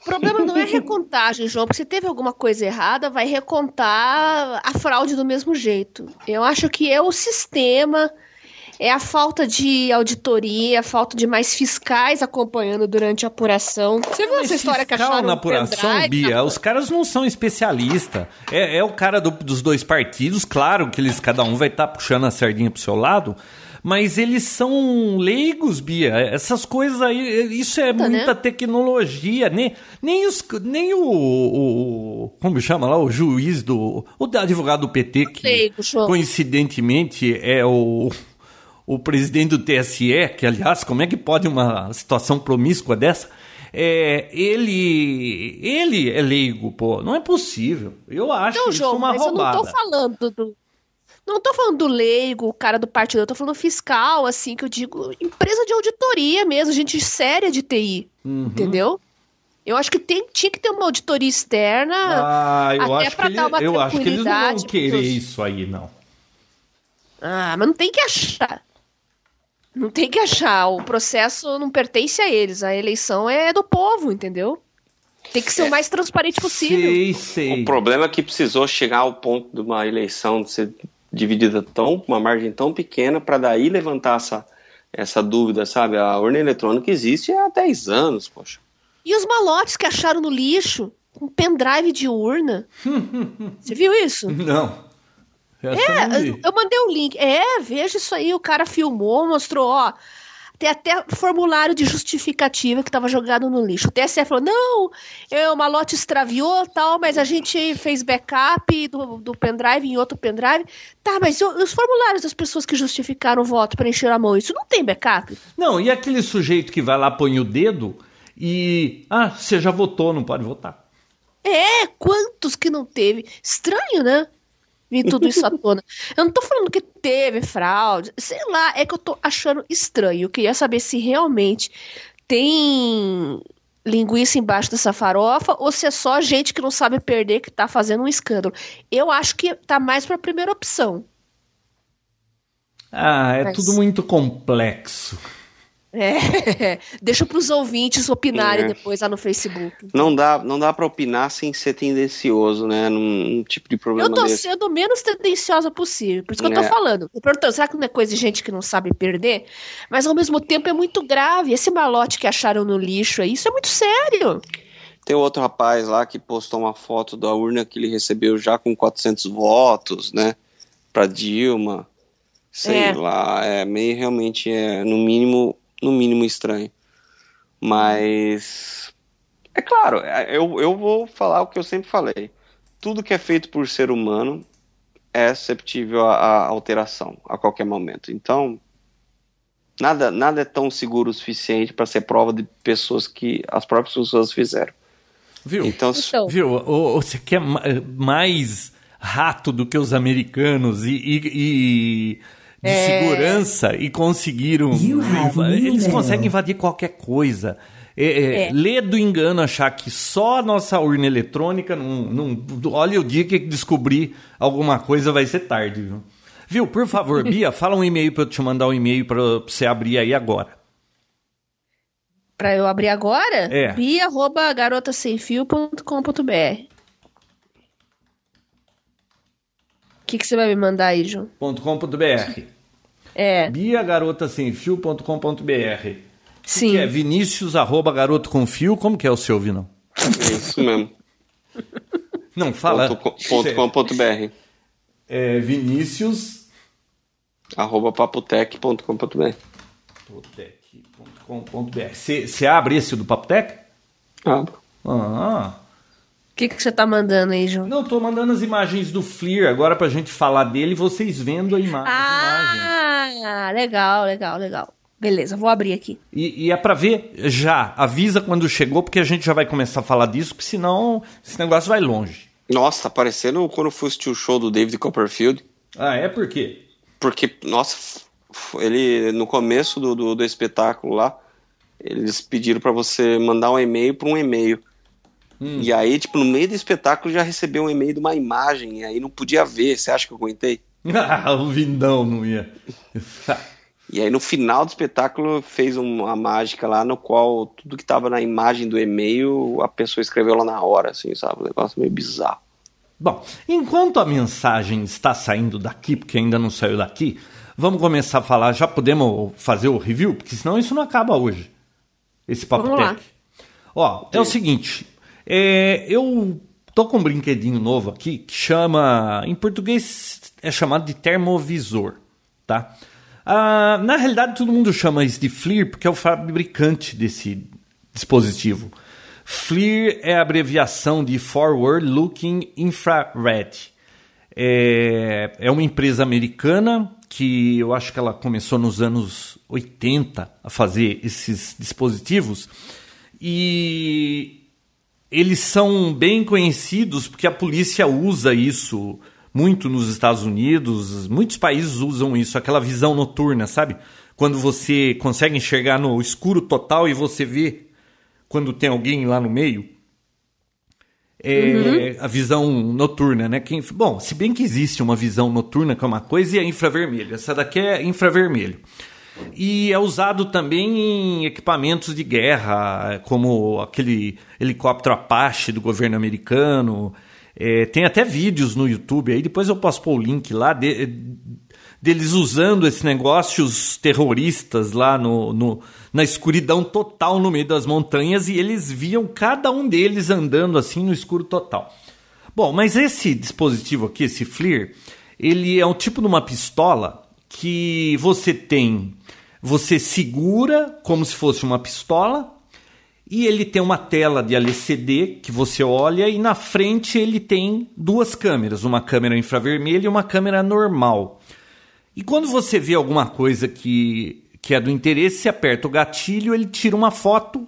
O problema não é recontagem, João, porque se teve alguma coisa errada, vai recontar a fraude do mesmo jeito. Eu acho que é o sistema, é a falta de auditoria, a falta de mais fiscais acompanhando durante a apuração. Você viu essa Mas história que acharam na apuração, pendrive Bia, na- os caras não são especialistas. É, é o cara do- dos dois partidos, claro que eles cada um vai estar puxando a sardinha pro seu lado, mas eles são leigos, Bia. Essas coisas aí, isso é Tá, muita né? tecnologia. Nem, nem, os, nem o, o- Como chama lá? O juiz do. O advogado do PT, que Leigo, coincidentemente é o. O presidente do TSE, que aliás, como é que pode uma situação promíscua dessa? É, ele, ele é leigo, pô. Não é possível. Eu acho Não, isso João, uma mas eu roubada. não tô falando do. Não tô falando do leigo, o cara do partido, eu tô falando fiscal, assim, que eu digo, empresa de auditoria mesmo, gente séria de TI. Uhum. Entendeu? Eu acho que tem, tinha que ter uma auditoria externa. Ah, eu até acho que, pra ele- dar uma eu acho que eles não vão tranquilidade querer pros- isso aí, não. Ah, mas não tem que achar. Não tem que achar. O processo não pertence a eles. A eleição é do povo, entendeu? Tem que ser o mais transparente possível. Sei, sei. O problema é que precisou chegar ao ponto de uma eleição de ser dividida tão, uma margem tão pequena para daí levantar essa, essa dúvida, sabe? A urna eletrônica existe há 10 anos, poxa. E os malotes que acharam no lixo? Um pendrive de urna. Você viu isso? Não. Essa É, eu mandei o link. É, veja isso aí. O cara filmou, mostrou, ó. Tem até formulário de justificativa que estava jogado no lixo. O TSE falou: não, é, o malote extraviou tal, mas a gente fez backup do, do pendrive em outro pendrive. Tá, mas e os formulários das pessoas que justificaram o voto para encher a mão, isso não tem backup? Não, e aquele sujeito que vai lá, põe o dedo e. Ah, você já votou, não pode votar. É, quantos que não teve? Estranho, né? Vi tudo isso à tona. Eu não tô falando que teve fraude, sei lá, é que eu tô achando estranho. Eu queria saber se realmente tem linguiça embaixo dessa farofa ou se é só gente que não sabe perder que tá fazendo um escândalo. Eu acho que tá mais pra primeira opção. Ah, é Mas- tudo muito complexo. É, deixa pros ouvintes opinarem É. depois lá no Facebook. Não dá, não dá para opinar sem ser tendencioso, né? Num, num tipo de problema Eu tô desse. sendo o menos tendenciosa possível. Por isso que eu tô É. falando. Eu perguntando, será que não é coisa de gente que não sabe perder? Mas ao mesmo tempo é muito grave. Esse malote que acharam no lixo aí, isso é muito sério. Tem outro rapaz lá que postou uma foto da urna que ele recebeu já com 400 votos, né? Pra Dilma. Sei É. lá, é meio realmente é no mínimo, no mínimo estranho. Mas é claro, é, eu, eu vou falar o que eu sempre falei. Tudo que é feito por ser humano é susceptível a, a alteração a qualquer momento. Então, nada, nada é tão seguro o suficiente para ser prova de pessoas que as próprias pessoas fizeram. Viu? Então, Então, Viu? Ou- ou Você quer ma- mais rato do que os americanos e, e, e de é... segurança e conseguiram. Eles conseguem invadir qualquer coisa. É, é, é. Lê do engano achar que só a nossa urna eletrônica não, não. Olha o dia que descobrir alguma coisa vai ser tarde, viu? Viu, por favor, Bia, fala um e-mail para eu te mandar um e-mail para você abrir aí agora. Para eu abrir agora? É. bia.garotasemfio.com.br O que, que você vai me mandar aí, João? .com.br É. biagarotasemfio.com.br Sim. Que é Vinícius, arroba garoto com fio. Como que é o seu, Vinão? É isso mesmo. Não, fala. Ponto, com, ponto br. É Vinícius. Arroba papotec.com.br. Papotec.com.br. Você abre esse do Papotec? Abro. Ah. O que, que você tá mandando aí, João? Não, tô mandando as imagens do Fleer agora pra gente falar dele e vocês vendo a ima ah, imagens. Ah, legal, legal, legal. Beleza, vou abrir aqui. E, e, é para ver já. Avisa quando chegou, porque a gente já vai começar a falar disso, porque senão esse negócio vai longe. Nossa, tá parecendo quando eu fui assistir o show do David Copperfield. Ah, é? Por quê? Porque, nossa, ele no começo do, do, do espetáculo lá, eles pediram para você mandar um e-mail para um e-mail. Hum. E aí, tipo, no meio do espetáculo já recebeu um e-mail de uma imagem, e aí não podia ver. Você acha que eu aguentei? ah, o Vindão não ia. E aí no final do espetáculo fez uma mágica lá no qual tudo que estava na imagem do e-mail a pessoa escreveu lá na hora, assim, sabe? Um negócio meio bizarro. Bom, enquanto a mensagem está saindo daqui, porque ainda não saiu daqui, vamos começar a falar. Já podemos fazer o review? Porque senão isso não acaba hoje. Esse Papo. Ó, é o seguinte. É, eu tô com um brinquedinho novo aqui que chama. Em português é chamado de termovisor, tá? Ah, na realidade, todo mundo chama isso de FLIR porque é o fabricante desse dispositivo. FLIR é a abreviação de Forward Looking Infrared. É, é uma empresa americana que eu acho que ela começou nos anos 80 a fazer esses dispositivos e eles são bem conhecidos porque a polícia usa isso muito nos Estados Unidos, muitos países usam isso, aquela visão noturna, sabe? Quando você consegue enxergar no escuro total e você vê quando tem alguém lá no meio. É uhum. a visão noturna, né? Quem, bom, se bem que existe uma visão noturna que é uma coisa e é infravermelho. Essa daqui é infravermelho. E é usado também em equipamentos de guerra, como aquele helicóptero Apache do governo americano. É, tem até vídeos no YouTube aí, depois eu posso pôr o link lá de, deles usando esses negócios terroristas lá no, no, na escuridão total no meio das montanhas e eles viam cada um deles andando assim no escuro total. Bom, mas esse dispositivo aqui, esse FLIR, ele é um tipo de uma pistola que você tem, você segura como se fosse uma pistola e ele tem uma tela de LCD que você olha e na frente ele tem duas câmeras, uma câmera infravermelha e uma câmera normal. E quando você vê alguma coisa que, que é do interesse, você aperta o gatilho, ele tira uma foto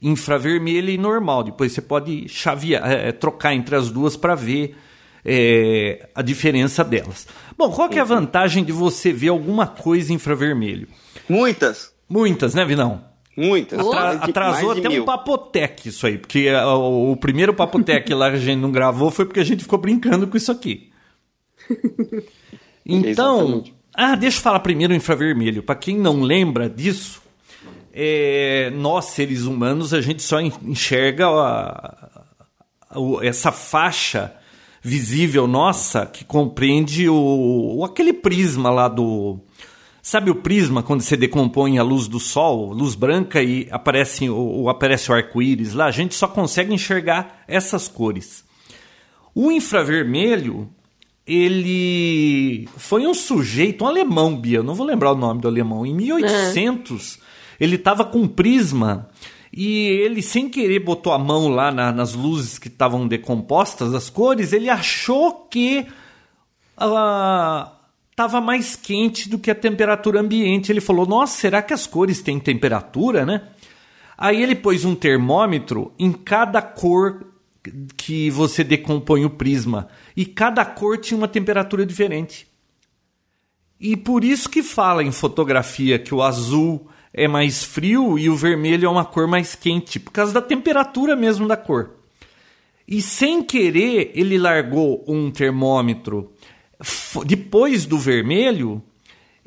infravermelha e normal. Depois você pode chavear, é, trocar entre as duas para ver é, a diferença delas. Bom, qual que é a vantagem de você ver alguma coisa infravermelho? Muitas. Muitas, né, Vinão? Muitas. Atra atrasou até mil. um papotec isso aí, porque o, o primeiro papotec lá que a gente não gravou foi porque a gente ficou brincando com isso aqui. Então, ah, deixa eu falar primeiro o infravermelho. Para quem não lembra disso, é, nós seres humanos a gente só enxerga a, a, a, essa faixa visível nossa que compreende o, aquele prisma lá do Sabe o prisma quando você decompõe a luz do sol, luz branca e aparece o, aparece o arco-íris lá? A gente só consegue enxergar essas cores. O infravermelho, ele foi um sujeito, um alemão, Bia, não vou lembrar o nome do alemão. Em 1800, ele estava com prisma e ele, sem querer, botou a mão lá na, nas luzes que estavam decompostas, as cores, ele achou que. Estava mais quente do que a temperatura ambiente. Ele falou: Nossa, será que as cores têm temperatura, né? Aí ele pôs um termômetro em cada cor que você decompõe o prisma. E cada cor tinha uma temperatura diferente. E por isso que fala em fotografia que o azul é mais frio e o vermelho é uma cor mais quente, por causa da temperatura mesmo da cor. E sem querer, ele largou um termômetro depois do vermelho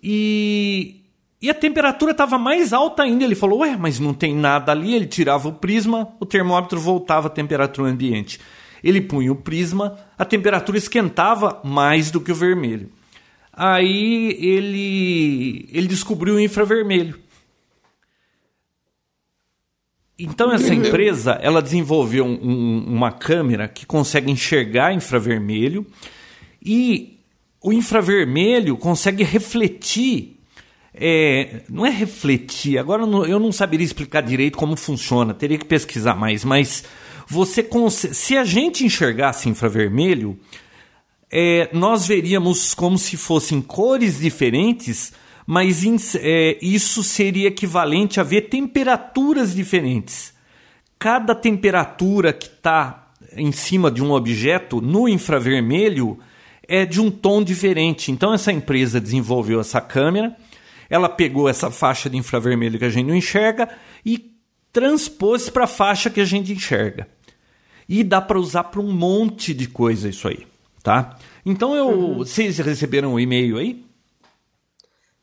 e, e a temperatura estava mais alta ainda. Ele falou: Ué, mas não tem nada ali. Ele tirava o prisma, o termômetro voltava à temperatura ambiente. Ele punha o prisma, a temperatura esquentava mais do que o vermelho. Aí ele, ele descobriu o infravermelho. Então essa empresa ela desenvolveu um, um, uma câmera que consegue enxergar infravermelho e o infravermelho consegue refletir. É, não é refletir, agora eu não saberia explicar direito como funciona, teria que pesquisar mais, mas você se a gente enxergasse infravermelho, é, nós veríamos como se fossem cores diferentes mas é, isso seria equivalente a ver temperaturas diferentes. Cada temperatura que está em cima de um objeto no infravermelho é de um tom diferente. Então essa empresa desenvolveu essa câmera, ela pegou essa faixa de infravermelho que a gente não enxerga e transpôs para a faixa que a gente enxerga. E dá para usar para um monte de coisa isso aí, tá? Então eu, uhum. vocês receberam o um e-mail aí?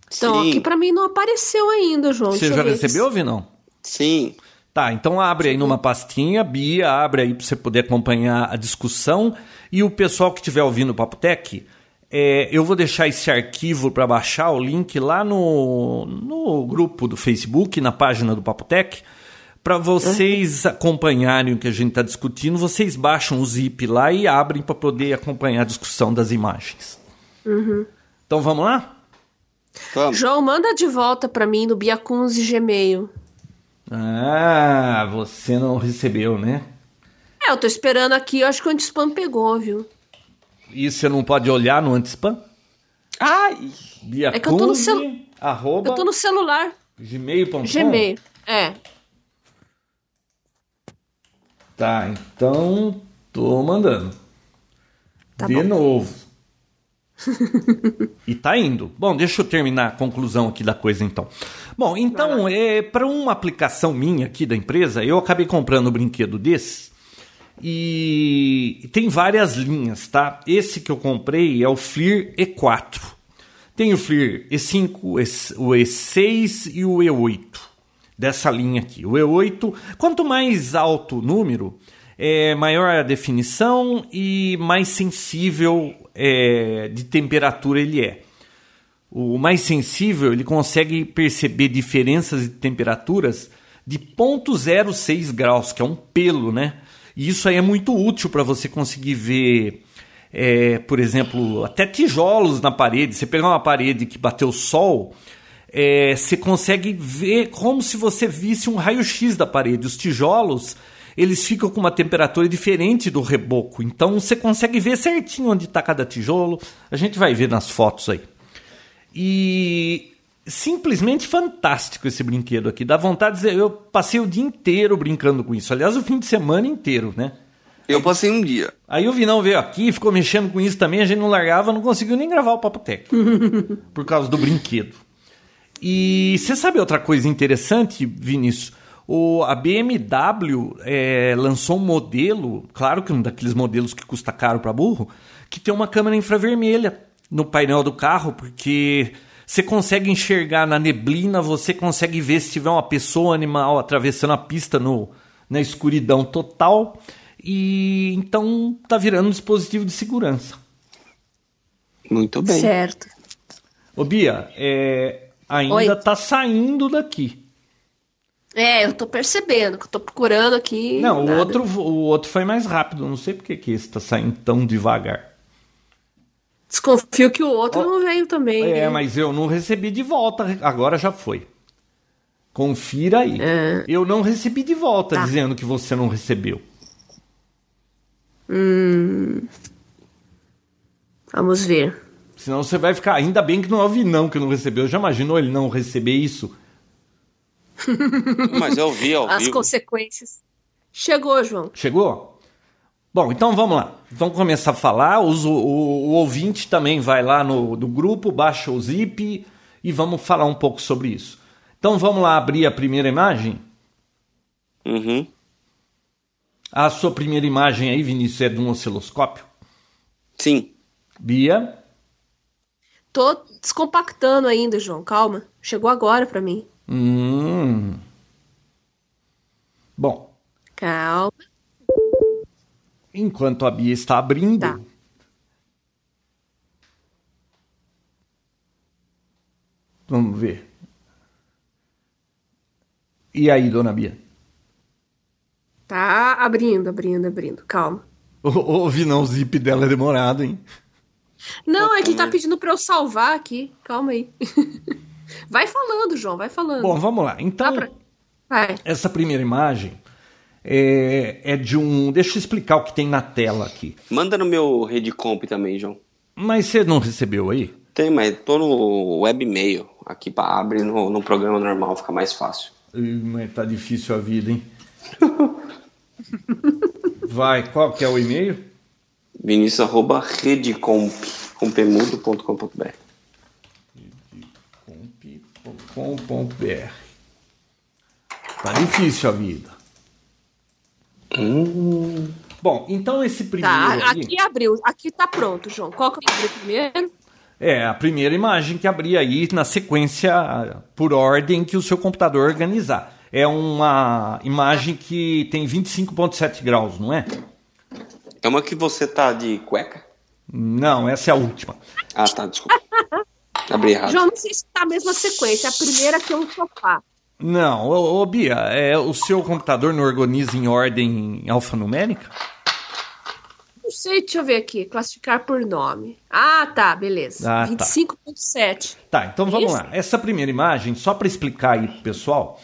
Então, Sim. aqui para mim não apareceu ainda, João. Você já recebeu, Vinão? Sim. Tá, então abre aí numa pastinha, Bia, abre aí para você poder acompanhar a discussão. E o pessoal que estiver ouvindo o Papotec, é, eu vou deixar esse arquivo para baixar, o link lá no, no grupo do Facebook, na página do Papotec, para vocês uhum. acompanharem o que a gente está discutindo. Vocês baixam o zip lá e abrem para poder acompanhar a discussão das imagens. Uhum. Então vamos lá? Vamos. João, manda de volta para mim no Biacuns e Gmail. Ah, você não recebeu, né? É, eu tô esperando aqui, eu acho que o anti-spam pegou, viu? E você não pode olhar no anti-spam? Ai! Biacunze, é que eu tô no celular. Arroba eu tô no celular. Gmail.com? Gmail, é. Tá, então tô mandando. Tá de bom. novo. e tá indo. Bom, deixa eu terminar a conclusão aqui da coisa então. Bom, então, é, para uma aplicação minha aqui da empresa, eu acabei comprando um brinquedo desse. E tem várias linhas, tá? Esse que eu comprei é o FLIR E4. Tem o FLIR E5, o E6 e o E8 dessa linha aqui. O E8, quanto mais alto o número, é maior a definição e mais sensível é, de temperatura ele é. O mais sensível ele consegue perceber diferenças de temperaturas de 0,06 graus, que é um pelo, né? E isso aí é muito útil para você conseguir ver, é, por exemplo, até tijolos na parede. Você pegar uma parede que bateu sol, é, você consegue ver como se você visse um raio-x da parede. Os tijolos eles ficam com uma temperatura diferente do reboco. Então você consegue ver certinho onde está cada tijolo. A gente vai ver nas fotos aí. E simplesmente fantástico esse brinquedo aqui. Dá vontade de dizer, eu passei o dia inteiro brincando com isso. Aliás, o fim de semana inteiro, né? Eu passei um dia. Aí o Vinão veio aqui, ficou mexendo com isso também, a gente não largava, não conseguiu nem gravar o Papo Tech. por causa do brinquedo. E você sabe outra coisa interessante, Vinícius? O, a BMW é, lançou um modelo, claro que um daqueles modelos que custa caro para burro, que tem uma câmera infravermelha no painel do carro, porque você consegue enxergar na neblina, você consegue ver se tiver uma pessoa animal atravessando a pista no, na escuridão total. E então tá virando um dispositivo de segurança. Muito bem. Certo. Ô Bia, é, ainda Oi. tá saindo daqui. É, eu tô percebendo, que eu tô procurando aqui. Não, o outro, o outro foi mais rápido. Não sei porque que esse tá saindo tão devagar. Desconfio que o outro oh, não veio também. É, né? mas eu não recebi de volta. Agora já foi. Confira aí. É. Eu não recebi de volta tá. dizendo que você não recebeu. Hum. Vamos ver. Senão você vai ficar. Ainda bem que não é o Vinão que não recebeu. Já imaginou ele não receber isso? Mas eu vi ao As vivo. consequências. Chegou, João. Chegou? Bom, então vamos lá. Vamos começar a falar. Os, o, o, o ouvinte também vai lá no, no grupo, baixa o zip e vamos falar um pouco sobre isso. Então vamos lá abrir a primeira imagem? Uhum. A sua primeira imagem aí, Vinícius, é de um osciloscópio? Sim. Bia? Tô descompactando ainda, João. Calma. Chegou agora pra mim. Hum. Bom, Calma. enquanto a Bia está abrindo. Tá. Vamos ver. E aí, dona Bia? Tá abrindo, abrindo, abrindo. Calma. Ouvi não, o zip dela é demorado, hein? Não, é que ele tá pedindo pra eu salvar aqui. Calma aí. vai falando, João, vai falando. Bom, vamos lá. Então, pra- Vai. essa primeira imagem é, é de um. Deixa eu explicar o que tem na tela aqui. Manda no meu Redcomp também, João. Mas você não recebeu aí? Tem, mas tô no webmail. Aqui para abrir no, no programa normal, fica mais fácil. Mas tá difícil a vida, hein? Vai, qual que é o e-mail? Vinícius arroba redcomp, compemudo.com.br. comp.com.br Tá difícil a vida. Hum, Bom, então esse primeiro Tá, aí, aqui abriu. Aqui tá pronto, João. Qual que eu abri primeiro? é a primeira imagem que abri aí na sequência por ordem que o seu computador organizar. É uma imagem que tem 25.7 graus, não é? é uma que você tá de cueca? Não, essa é a última. Ah, tá, desculpa. Abri errado. João, não sei se tá a mesma sequência. A primeira que é um sofá. Não, ô, ô, Bia, é, o seu computador não organiza em ordem alfanumérica? Não sei, deixa eu ver aqui. Classificar por nome. Ah, tá, beleza. Ah, tá. 25.7. Tá, então vamos Isso. lá. Essa primeira imagem, só para explicar aí pro pessoal,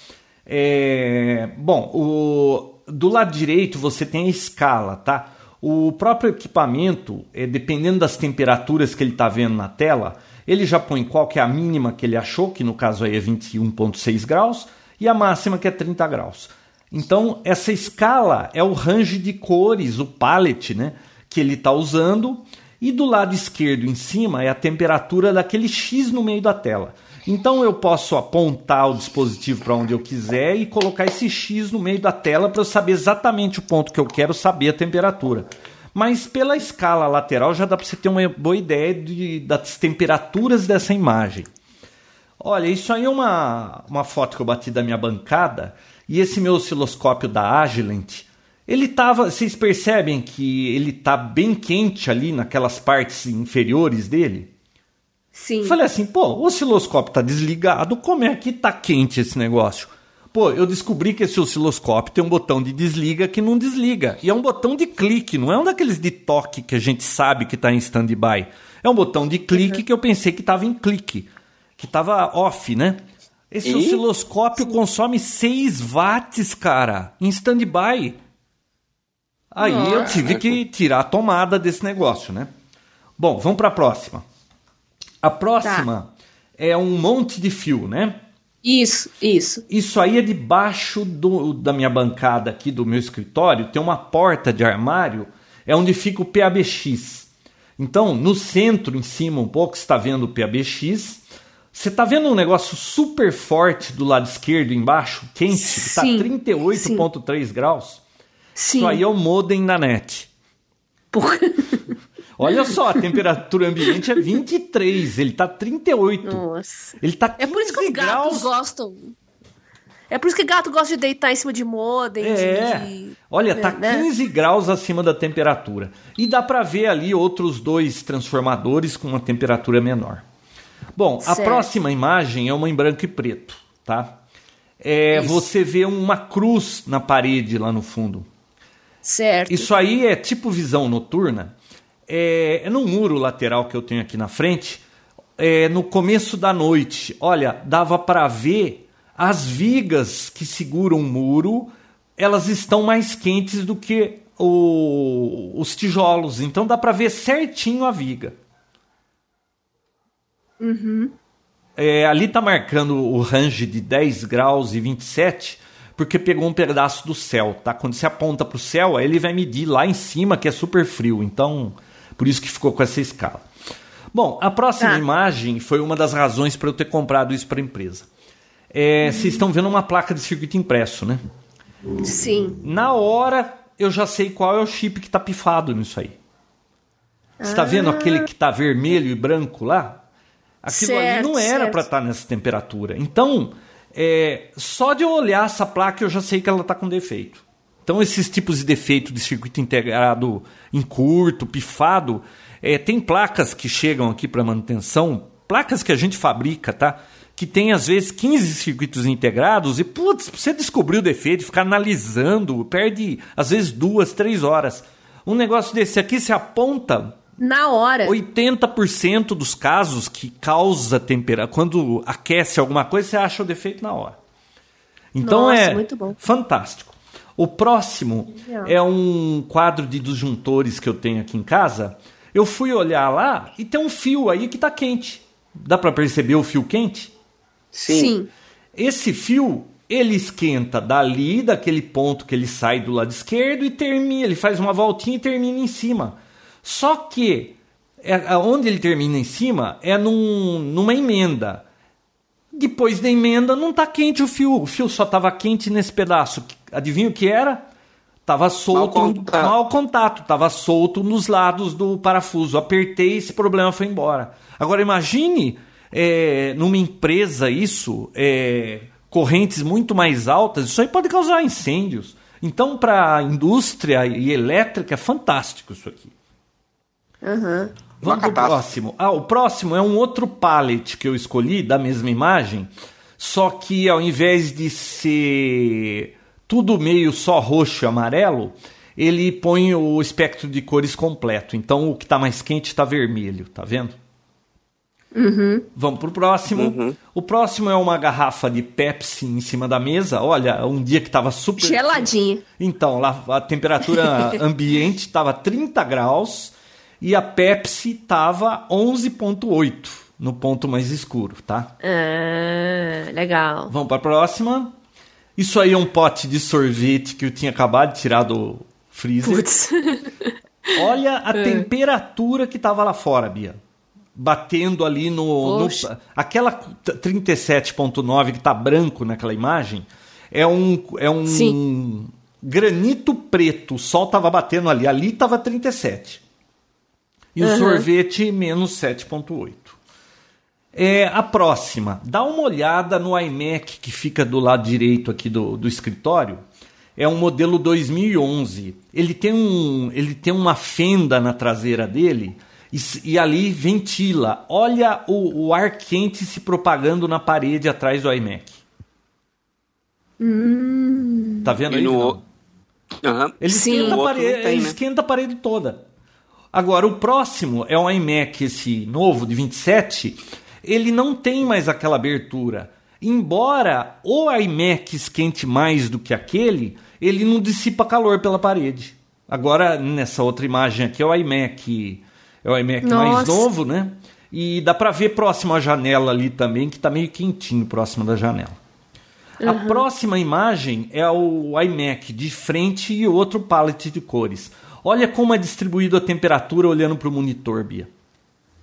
é... bom, o... do lado direito você tem a escala, tá? O próprio equipamento, é, dependendo das temperaturas que ele está vendo na tela, ele já põe qual que é a mínima que ele achou, que no caso aí é 21,6 graus, e a máxima que é 30 graus. Então, essa escala é o range de cores, o palette, né, que ele está usando, e do lado esquerdo em cima é a temperatura daquele X no meio da tela. Então eu posso apontar o dispositivo para onde eu quiser e colocar esse X no meio da tela para eu saber exatamente o ponto que eu quero saber a temperatura. Mas pela escala lateral já dá para você ter uma boa ideia de, das temperaturas dessa imagem. Olha, isso aí é uma, uma foto que eu bati da minha bancada e esse meu osciloscópio da Agilent, ele tava, vocês percebem que ele tá bem quente ali naquelas partes inferiores dele? Sim. Falei assim, pô, o osciloscópio tá desligado, como é que tá quente esse negócio? Pô, eu descobri que esse osciloscópio tem um botão de desliga que não desliga. E é um botão de clique, não é um daqueles de toque que a gente sabe que tá em stand-by. É um botão de clique que eu pensei que tava em clique, que tava off, né? Esse E? osciloscópio consome 6 watts, cara, em stand-by. Aí eu tive que tirar a tomada desse negócio, né? Bom, vamos para a próxima. A próxima é um monte de fio, né? Isso, isso. Isso aí é debaixo do, da minha bancada aqui do meu escritório, tem uma porta de armário, é onde fica o PABX. Então, no centro, em cima um pouco, você está vendo o PABX. Você está vendo um negócio super forte do lado esquerdo embaixo, quente, que está Sim, 38,3 graus? Sim. Isso aí é o modem da net. Por- Olha só, a temperatura ambiente é 23, ele tá 38. Nossa. Ele tá 15 É por isso que os gatos graus. gostam. É por isso que gato gosta de deitar em cima de modem. de- É. de- Olha, tá né? 15 graus acima da temperatura. E dá para ver ali outros dois transformadores com uma temperatura menor. Bom, a Certo. próxima imagem é uma em branco e preto, tá? É, Isso. você vê uma cruz na parede lá no fundo. Certo. Isso aí é tipo visão noturna. É, é no muro lateral que eu tenho aqui na frente. É, no começo da noite, olha, dava para ver as vigas que seguram o muro. Elas estão mais quentes do que o- os tijolos. Então dá para ver certinho a viga. É, ali tá marcando o range de 10 graus e 27, porque pegou um pedaço do céu, tá? Quando você aponta para o céu, aí ele vai medir lá em cima, que é super frio. Então, por isso que ficou com essa escala. Bom, a próxima Tá. imagem foi uma das razões para eu ter comprado isso para a empresa. É, Vocês estão vendo uma placa de circuito impresso, né? Sim. Na hora eu já sei qual é o chip que está pifado nisso aí. Você está vendo aquele que está vermelho e branco lá? Aquilo ali Certo, não era para estar nessa temperatura. Então, é, só de eu olhar essa placa eu já sei que ela está com defeito. Então, esses tipos de defeito de circuito integrado em curto, pifado, é, tem placas que chegam aqui para manutenção, placas que a gente fabrica, tá? Que tem às vezes 15 circuitos integrados e, putz, você descobrir o defeito, ficar analisando, perde às vezes duas, três horas. Um negócio desse aqui se aponta Na hora. 80% dos casos que causa temperatura, quando aquece alguma coisa, você acha o defeito na hora. Então Nossa, é fantástico. O próximo é um quadro de disjuntores que eu tenho aqui em casa. Eu fui olhar lá e tem um fio aí que está quente. Dá para perceber o fio quente? Sim. Esse fio, ele esquenta dali, daquele ponto que ele sai do lado esquerdo e termina, ele faz uma voltinha e termina em cima. Só que é, onde ele termina em cima é num, numa emenda. Depois da emenda não está quente o fio, o fio só estava quente nesse pedaço. Adivinha o que era? Tava solto, Mau contato. mau contato, tava solto nos lados do parafuso. Apertei, esse problema foi embora. Agora imagine é, numa empresa isso, é, correntes muito mais altas, isso aí pode causar incêndios. Então, para a indústria e elétrica, é fantástico isso aqui. Aham. Vamos pro catástrofe. próximo. Ah, o próximo é um outro pallet que eu escolhi da mesma imagem, só que ao invés de ser tudo meio só roxo e amarelo, ele põe o espectro de cores completo. Então o que está mais quente está vermelho, tá vendo? Vamos pro próximo. O próximo é uma garrafa de Pepsi em cima da mesa. Olha, um dia que estava super Geladinha. então, lá a temperatura ambiente estava 30 graus e a Pepsi estava 11,8 no ponto mais escuro, tá? Ah, legal. Vamos para a próxima. Isso aí é um pote de sorvete que eu tinha acabado de tirar do freezer. Putz. Olha a temperatura que estava lá fora, Bia. Batendo ali no. no aquela 37,9 que está branco naquela imagem é um, é um Sim. granito preto. O sol estava batendo ali. Ali estava 37. E o Aham. sorvete menos 7,8. É, a próxima, dá uma olhada no iMac que fica do lado direito aqui do, do escritório. É um modelo 2011. Ele tem, um, ele tem uma fenda na traseira dele e, e ali ventila. Olha o, o ar quente se propagando na parede atrás do iMac. Tá vendo E aí? no-? Aham. Ele, Sim. esquenta, parede, tem, ele né? esquenta a parede toda. Agora, o próximo é um iMac, esse novo de 27. Ele não tem mais aquela abertura. Embora o iMac esquente mais do que aquele, ele não dissipa calor pela parede. Agora, nessa outra imagem aqui, é o iMac, é o iMac mais novo, né? E dá pra ver próximo à janela ali também, que tá meio quentinho próximo da janela. A próxima imagem é o iMac de frente e outro pallet de cores. Olha como é distribuído a temperatura olhando para o monitor, Bia.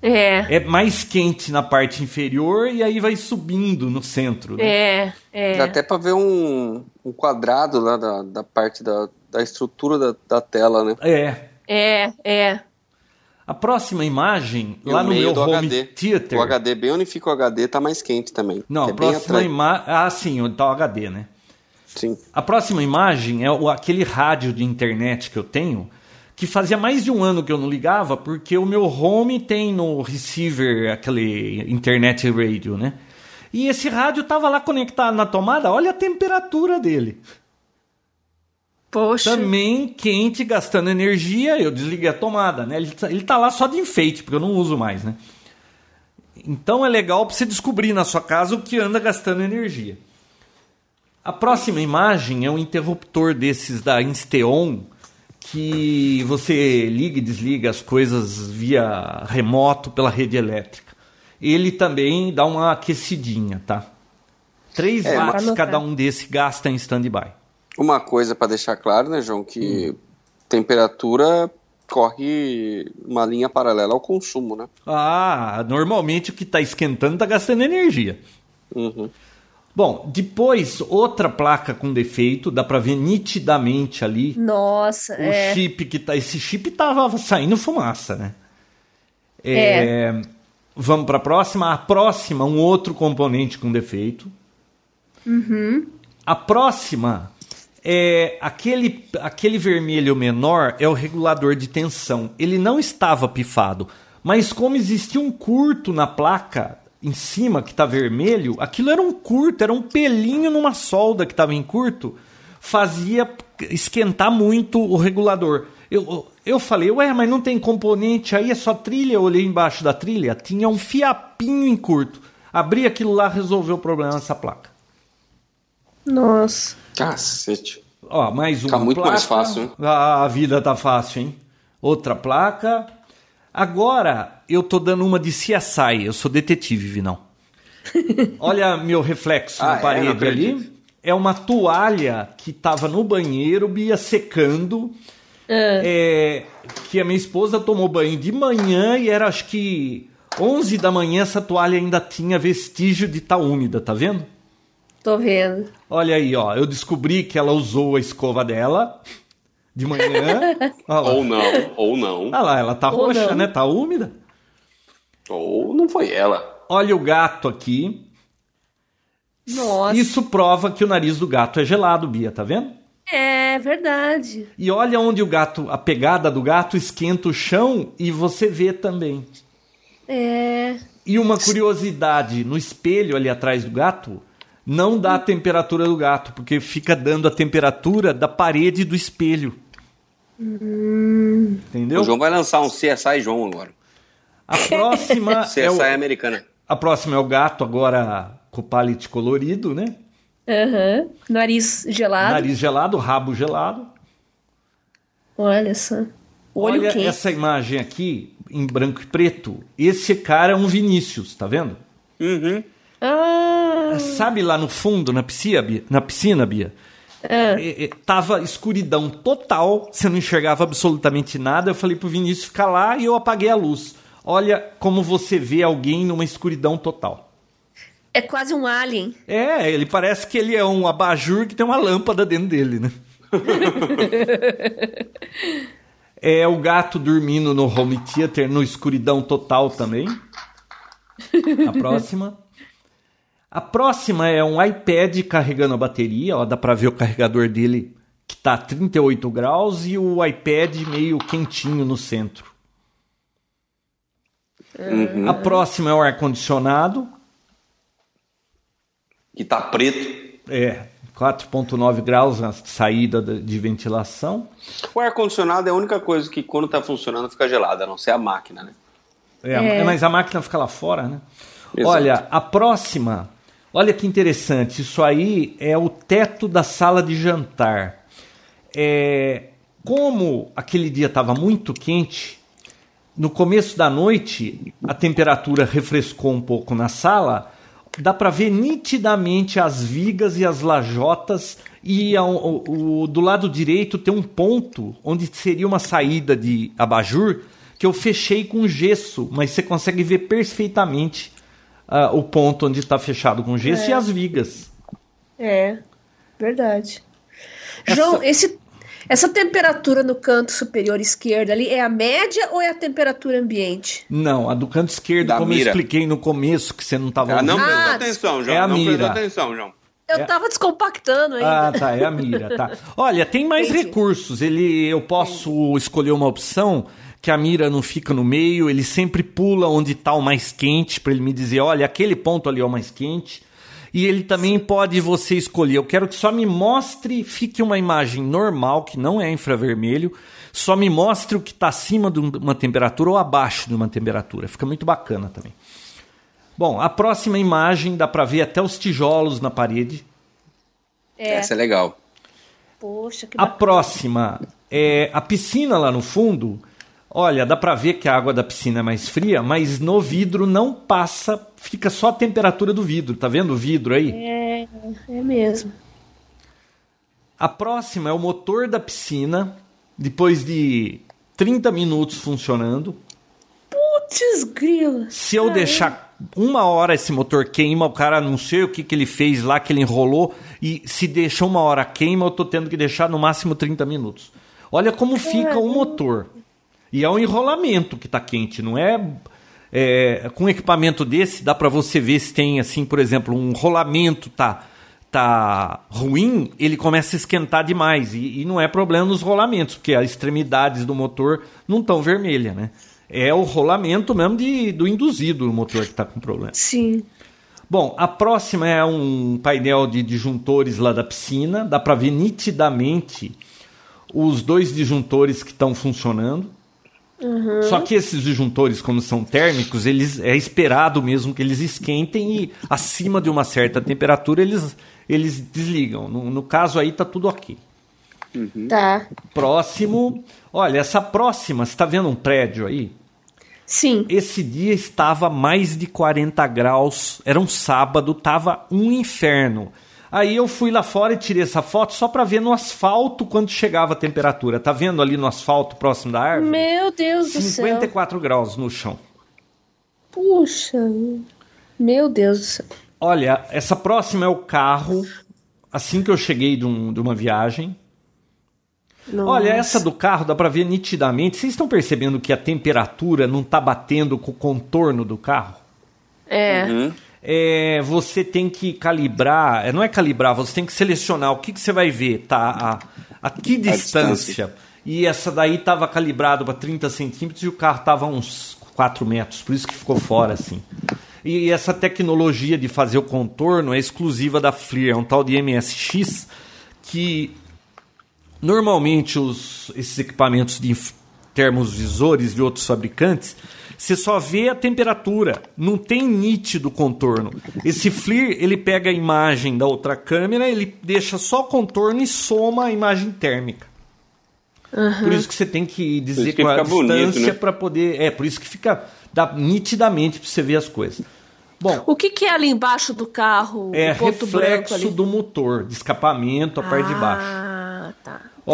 É, É mais quente na parte inferior e aí vai subindo no centro. né? é, é. Dá até pra ver um, um quadrado lá da, da parte da, da estrutura da, da tela, né? É. É, é. A próxima imagem, E lá no meio meu do home HD. theater. O HD, bem onde fica o HD, tá mais quente também. Não, a é bem próxima imagem. Ah, sim, onde tá o HD, né? Sim. A próxima imagem é o- aquele rádio de internet que eu tenho, que fazia mais de um ano que eu não ligava, porque o meu home tem no receiver aquele internet radio, né? E esse rádio tava lá conectado na tomada, olha a temperatura dele. Poxa. Também quente, gastando energia, eu desliguei a tomada, né? Ele tá, ele tá lá só de enfeite, porque eu não uso mais, né? Então é legal para você descobrir na sua casa o que anda gastando energia. A próxima imagem é um interruptor desses da Insteon que você liga e desliga as coisas via remoto pela rede elétrica. Ele também dá uma aquecidinha, tá? 3 É, watts mas- cada um desse gasta em stand-by. Uma coisa para deixar claro, né, João, que temperatura corre uma linha paralela ao consumo, né? Ah, normalmente o que está esquentando está gastando energia. Uhum. Bom, depois outra placa com defeito, dá para ver nitidamente ali Nossa, o é. chip que tá. Esse chip tava saindo fumaça, né? É, Vamos para a próxima. A próxima, um outro componente com defeito. A próxima é aquele, aquele vermelho menor é o regulador de tensão. Ele não estava pifado, mas como existia um curto na placa em cima que está vermelho, aquilo era um curto, era um pelinho numa solda que estava em curto, fazia esquentar muito o regulador. Eu, eu falei, ué, mas não tem componente aí, é só trilha. Eu olhei embaixo da trilha, tinha um fiapinho em curto. Abri aquilo lá, resolveu o problema dessa placa. Nossa. Cacete. Ó, mais uma Tá muito placa. mais fácil, hein? Ah, a vida tá fácil, hein? Outra placa. Agora eu tô dando uma de CSI. Eu sou detetive, Vinão. Olha meu reflexo Ah, na é? Parede acredito. ali. É uma toalha que tava no banheiro, Bia, secando. É, que a minha esposa tomou banho de manhã e era acho que 11 da manhã essa toalha ainda tinha vestígio de estar úmida, tá vendo? Tô vendo. Olha aí, ó. Eu descobri que ela usou a escova dela de manhã. Ou não, ou não. Olha lá, ela tá Ou roxa, não. né? Tá úmida. Ou não foi ela. Olha o gato aqui. Nossa. Isso prova que o nariz do gato é gelado, Bia, tá vendo? É verdade. E olha onde o gato, a pegada do gato esquenta o chão e você vê também. É. E uma curiosidade, no espelho ali atrás do gato, não dá a temperatura do gato, porque fica dando a temperatura da parede do espelho. Entendeu? O João vai lançar um CSI João agora. A próxima CSI é o, americana. a próxima é o gato agora com o palete colorido, né? Aham. Nariz gelado. Nariz gelado, rabo gelado. Olha só. Olho Olha quente. essa imagem aqui em branco e preto. Esse cara é um Vinícius, tá vendo? Uhum. Ah, Sabe lá no fundo, na piscina, Bia? Na piscina, Bia? É, tava escuridão total, você não enxergava absolutamente nada. Eu falei pro Vinícius ficar lá e eu apaguei a luz. Olha como você vê alguém numa escuridão total. É quase um alien. É, ele parece que ele é um abajur que tem uma lâmpada dentro dele, né? é o gato dormindo no home theater, no escuridão total também. A próxima. A próxima é um iPad carregando a bateria, ó, dá pra ver o carregador dele que tá a 38 graus e o iPad meio quentinho no centro. Uhum. A próxima é o ar-condicionado, Que tá preto. É, 4,9 graus na saída de ventilação. O ar-condicionado é a única coisa que quando tá funcionando fica gelada, a não ser a máquina, né? É, É. Mas a máquina fica lá fora, né? Exato. Olha, a próxima. Olha que interessante. Isso aí é o teto da sala de jantar. É, como aquele dia estava muito quente, no começo da noite a temperatura refrescou um pouco na sala. Dá para ver nitidamente as vigas e as lajotas e ao- do lado direito tem um ponto onde seria uma saída de abajur que eu fechei com gesso, mas você consegue ver perfeitamente ah, o ponto onde está fechado com gesso e as vigas. É, verdade. Essa- João, esse, essa temperatura no canto superior esquerdo ali é a média ou é a temperatura ambiente? Não, a do canto esquerdo, Da como eu mira. expliquei no começo, que você não estava Ah, não ouvindo. prestou Ah, atenção, João. é a não mira. prestou atenção, João. Eu É. tava descompactando ainda. Ah, tá, é a mira, tá. Olha, tem mais Entendi. recursos. Ele, eu posso escolher uma opção que a mira não fica no meio, ele sempre pula onde está o mais quente para ele me dizer, olha, aquele ponto ali é o mais quente. E ele também pode você escolher, eu quero que só me mostre, fique uma imagem normal, que não é infravermelho, só me mostre o que está acima de uma temperatura ou abaixo de uma temperatura. Fica muito bacana também. Bom, a próxima imagem dá para ver até os tijolos na parede. É. Essa é legal. Poxa, que A bacana. próxima é a piscina lá no fundo. Olha, dá pra ver que a água da piscina é mais fria, mas no vidro não passa, fica só a temperatura do vidro. Tá vendo o vidro aí? É, É, mesmo. A próxima é o motor da piscina, depois de 30 minutos funcionando. Putz, grila. Se eu deixar uma hora esse motor queima, o cara não sei o que, que ele fez lá, que ele enrolou, e se deixa uma hora queima, eu tô tendo que deixar no máximo 30 minutos. Olha como fica o motor. E é um enrolamento que tá quente, não é, é com um equipamento desse dá para você ver se tem assim, por exemplo, um rolamento tá tá ruim, ele começa a esquentar demais e, e não é problema nos rolamentos, porque as extremidades do motor não estão vermelhas, né? É o rolamento mesmo de, do induzido do motor que está com problema. Sim. Bom, a próxima é um painel de disjuntores lá da piscina. Dá para ver nitidamente os dois disjuntores que estão funcionando. Uhum. Só que esses disjuntores, como são térmicos, eles é esperado mesmo que eles esquentem e acima de uma certa temperatura eles, eles desligam. No, no caso aí tá tudo ok. Tá. Próximo, olha, essa próxima, você está vendo um prédio aí? Sim. Esse dia estava mais de 40 graus, era um sábado, tava um inferno. Aí eu fui lá fora e tirei essa foto só para ver no asfalto quando chegava a temperatura. Tá vendo ali no asfalto próximo da árvore? Meu Deus do céu. 54 graus no chão. Puxa. Meu Deus do céu. Olha, essa próxima é o carro. Assim que eu cheguei de, um- de uma viagem. Nossa. Olha, essa do carro dá pra ver nitidamente. Vocês estão percebendo que a temperatura não tá batendo com o contorno do carro? É. Uhum. É, você tem que calibrar, é, não é calibrar, você tem que selecionar o que, que você vai ver, tá? A, a que distância. distância. E essa daí estava calibrado para 30 centímetros e o carro estava a uns 4 metros, por isso que ficou fora assim. E essa tecnologia de fazer o contorno é exclusiva da FLIR, é um tal de MSX que normalmente os, esses equipamentos de inf- termosvisores de outros fabricantes, você só vê a temperatura, não tem nítido contorno. Esse FLIR, ele pega a imagem da outra câmera, ele deixa só contorno e soma a imagem térmica. Por isso que você tem que dizer que qual é a distância né? para poder. É, por isso que fica dá nitidamente para você ver as coisas. Bom, O que, que é ali embaixo do carro? é o ponto branco reflexo ali? do motor, de escapamento, a parte de baixo.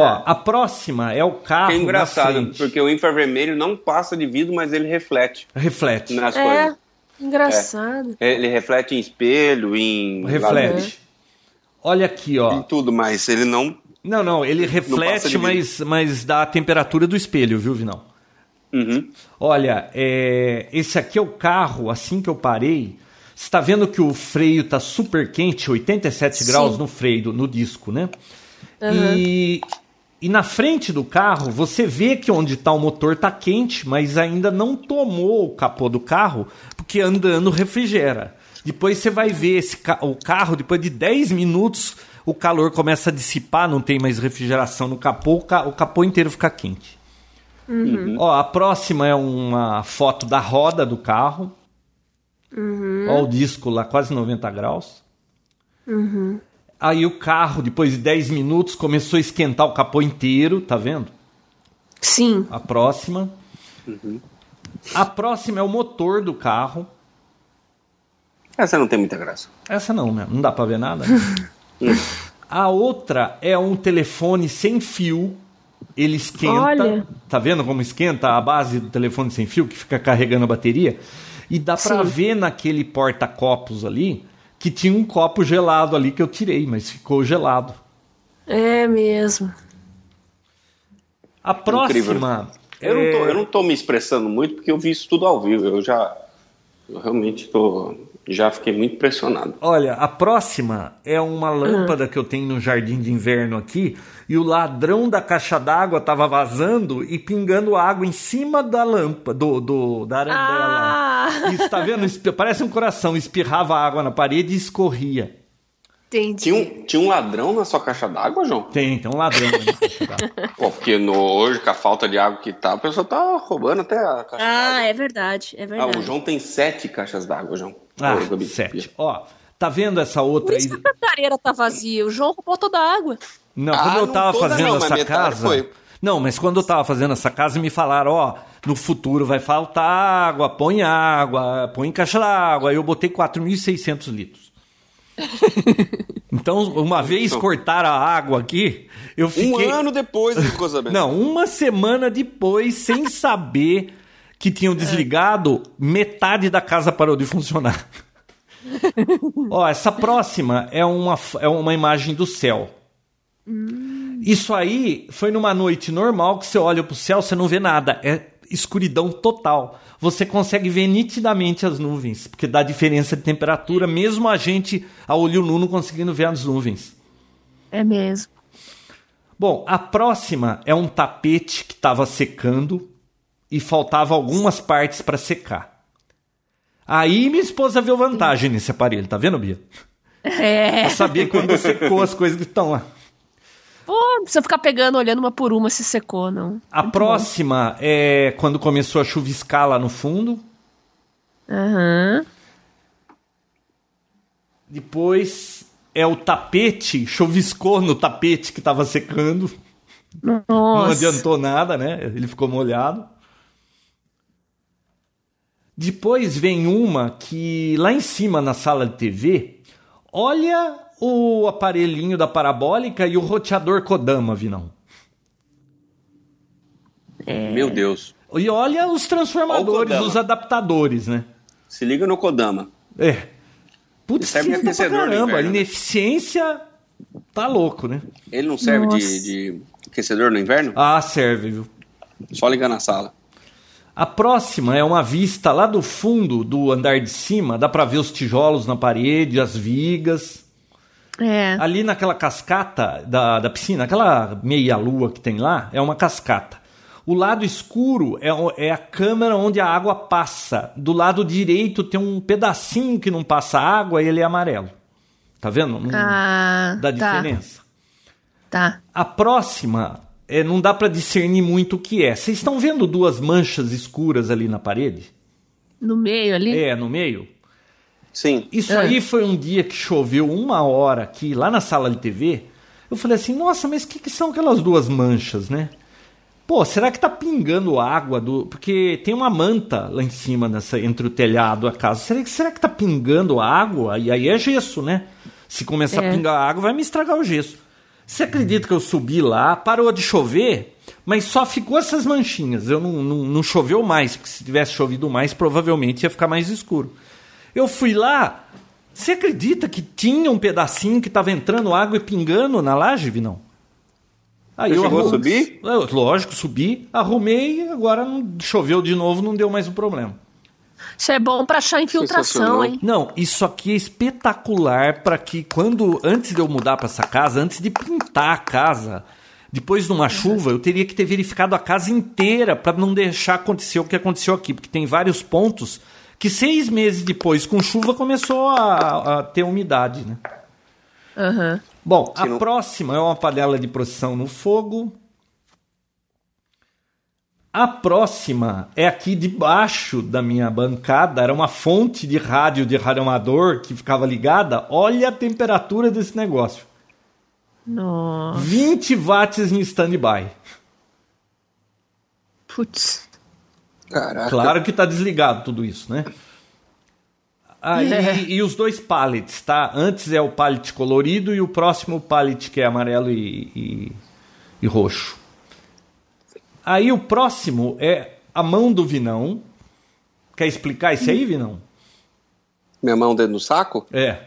Ó, a próxima é o carro É na engraçado, frente. porque o infravermelho não passa de vidro, mas ele reflete Reflete. nas É, coisas. engraçado. Ele reflete em espelho, em Reflete. Olha aqui, ó. em tudo, mas ele não. Não, não, ele reflete, de mas, mas dá a temperatura do espelho, viu, Vinal? Uhum. Olha, é, esse aqui é o carro, assim que eu parei. Você está vendo que o freio tá super quente, 87 Sim. graus no freio, no disco, né? E, e na frente do carro, você vê que onde está o motor tá quente, mas ainda não tomou o capô do carro, porque andando refrigera. Depois você vai ver esse ca- o carro, depois de 10 minutos, o calor começa a dissipar, não tem mais refrigeração no capô, o, ca- o capô inteiro fica quente. Ó, a próxima é uma foto da roda do carro. Ó, o disco lá, quase 90 graus. Aí o carro, depois de 10 minutos, começou a esquentar o capô inteiro, tá vendo? Sim. A próxima. A próxima é o motor do carro. Essa não tem muita graça. Essa não, né? Não dá pra ver nada. A outra é um telefone sem fio. Ele esquenta. Olha. Tá vendo como esquenta a base do telefone sem fio que fica carregando a bateria? E dá pra Sim. ver naquele porta-copos ali que tinha um copo gelado ali que eu tirei, mas ficou gelado. É mesmo. A próxima. Eu, não é- tô, eu não tô me expressando muito porque eu vi isso tudo ao vivo. Eu já. Eu realmente tô. Já fiquei muito impressionado. Olha, a próxima é uma lâmpada que eu tenho no jardim de inverno aqui e o ladrão da caixa d'água tava vazando e pingando água em cima da lâmpada, do, do- da arandela. Ah! Isso, tá vendo? Parece um coração, espirrava água na parede e escorria. Entendi. Tinha um, tinha um ladrão na sua caixa d'água, João? Tem, tem um ladrão na caixa d'água. Porque no, hoje, com a falta de água que tá, a pessoa tá roubando até a caixa Ah, d'água. é verdade, é Ah, verdade. o João tem sete caixas d'água, João. Ah, sete. Ó, tá vendo essa Por outra aí? isso que a cantareira tá vazia. O João roubou toda a água. Não, Ah, quando eu não tava fazendo não, mas essa casa. foi. Não, mas quando eu tava fazendo essa casa, me falaram, ó, no futuro vai faltar água, põe água, põe caixa d'água. Eu botei 4.600 litros. Então, uma vez Então. cortaram a água aqui, eu fiquei. Um ano depois ficou sabendo. Não, uma semana depois, sem saber que tinham desligado, metade da casa parou de funcionar. Ó, essa próxima é uma, é uma imagem do céu. Isso aí foi numa noite normal que você olha pro céu, você não vê nada. É escuridão total. Você consegue ver nitidamente as nuvens, porque dá diferença de temperatura, mesmo a gente, a olho nu, não conseguindo ver as nuvens. É mesmo. Bom, a próxima é um tapete que estava secando e faltava algumas partes para secar. Aí minha esposa viu vantagem nesse aparelho, tá vendo, Bia? É. Eu sabia quando secou as coisas que estão lá. Pô, não precisa ficar pegando, olhando uma por uma se secou, não. A próxima é quando começou a chuviscar lá no fundo. Aham. Depois é o tapete, chuviscou no tapete que estava secando. Não Nossa. adiantou nada, né? Ele ficou molhado. Depois vem uma que lá em cima na sala de TV, olha o aparelhinho da parabólica e o roteador Kodama, Vinão. Meu Deus. E olha os Olha transformadores, o Kodama. os adaptadores, né? Se liga no Kodama. É. Putz, Serve de pra aquecedor no caramba. né? Ineficiência tá louco, né? Ele não serve de, de aquecedor no inverno? Ah, serve, viu? Só ligar na sala. A próxima é uma vista lá do fundo do andar de cima, dá pra ver os tijolos na parede, as vigas. É. Ali naquela cascata da, da piscina, aquela meia-lua que tem lá, é uma cascata. O lado escuro é, é a câmera onde a água passa. Do lado direito tem um pedacinho que não passa água e ele é amarelo. Tá vendo? Não Ah, dá tá, diferença. tá. A próxima, é, não dá pra discernir muito o que é. Vocês estão vendo duas manchas escuras ali na parede? No meio ali? É, no meio? Sim. Isso É. aí foi um dia que choveu uma hora aqui, lá na sala de TV. Eu falei assim, nossa, mas o que, que são aquelas duas manchas, né? Pô, será que tá pingando água do. Porque tem uma manta lá em cima, nessa, entre o telhado e a casa. Será que, será que tá pingando água? E aí é gesso, né? Se começar É. a pingar água, vai me estragar o gesso. Você acredita que eu subi lá, parou de chover, mas só ficou essas manchinhas. Eu não, não, não choveu mais, porque se tivesse chovido mais, provavelmente ia ficar mais escuro. Eu fui lá, você acredita que tinha um pedacinho que estava entrando água e pingando na laje, Vinão? Aí Você chegou a arrum- subir? Eu, lógico, subi, arrumei e agora não, choveu de novo, não deu mais o problema. Isso é bom pra achar infiltração, hein? Não, isso aqui é espetacular para que quando antes de eu mudar para essa casa, antes de pintar a casa, depois de uma chuva, eu teria que ter verificado a casa inteira para não deixar acontecer o que aconteceu aqui, porque tem vários pontos que seis meses depois, com chuva, começou a, a ter umidade, né? Aham. Bom, a próxima é uma panela de procissão no fogo. A próxima é aqui debaixo da minha bancada, era uma fonte de rádio de rádio amador que ficava ligada. Olha a temperatura desse negócio. Nossa. 20 watts em standby. Putz. Caraca. Claro que tá desligado tudo isso, né? Aí, É. E os dois pallets, tá? Antes é o pallet colorido e o próximo pallet que é amarelo e, e, e roxo. Aí o próximo é a mão do Vinão. Quer explicar isso aí, Vinão? Minha mão dentro do saco? É,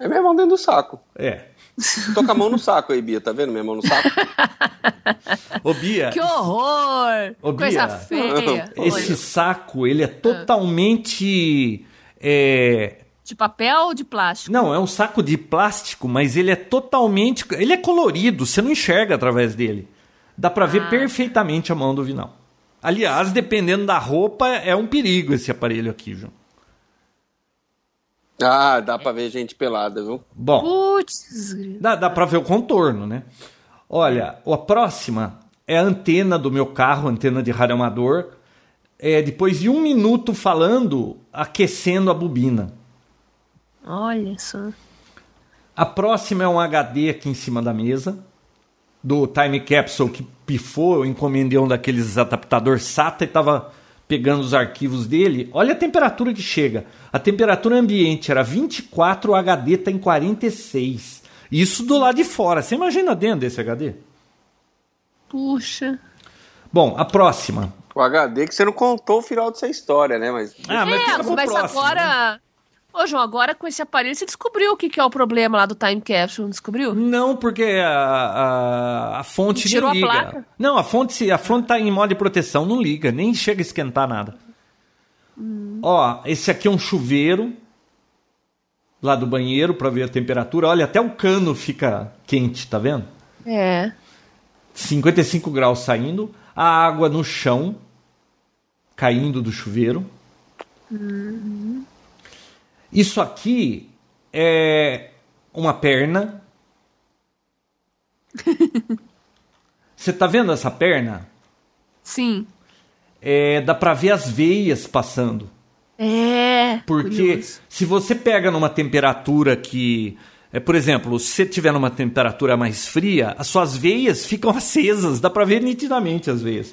É minha mão dentro do saco. é. Tô com a mão no saco aí, Bia. Tá vendo minha mão no saco? Ô, Bia, Que horror! Ô, Coisa Bia, feia. esse Olha. saco, ele é totalmente... é, De papel ou de plástico? Não, é um saco de plástico, mas ele é totalmente. Ele é colorido, você não enxerga através dele. Dá pra ver perfeitamente a mão do Vinal. Aliás, dependendo da roupa, é um perigo esse aparelho aqui, João. Ah, dá pra ver gente pelada, viu? Bom, Putz. grilo. dá, dá pra ver o contorno, né? Olha, a próxima é a antena do meu carro, antena de rádio amador. É, depois de um minuto falando, aquecendo a bobina. Olha só. A próxima é um HD aqui em cima da mesa, do Time Capsule que pifou. Eu encomendei um daqueles adaptador SATA e tava pegando os arquivos dele, olha a temperatura que chega. A temperatura ambiente era 24, o HD está em 46. Isso do lado de fora. Você imagina dentro desse HD? Puxa. Bom, a próxima. O HD que você não contou o final dessa história, né? Mas Ah, mas é, mas próximo, né? Ô, João, agora com esse aparelho você descobriu o que, que é o problema lá do Time Capsule, não descobriu? Não, porque a, a, a fonte não a liga. placa? Não, a fonte, a fonte tá em modo de proteção, não liga, nem chega a esquentar nada. Hum. Ó, esse aqui é um chuveiro lá do banheiro para ver a temperatura. Olha, até o cano fica quente, tá vendo? É. 55 graus saindo, a água no chão caindo do chuveiro. Isso aqui é uma perna. Você tá vendo essa perna? Sim. É, dá pra ver as veias passando. É. Porque curioso. se você pega numa temperatura que. É, por exemplo, se você tiver numa temperatura mais fria, as suas veias ficam acesas, dá pra ver nitidamente as veias.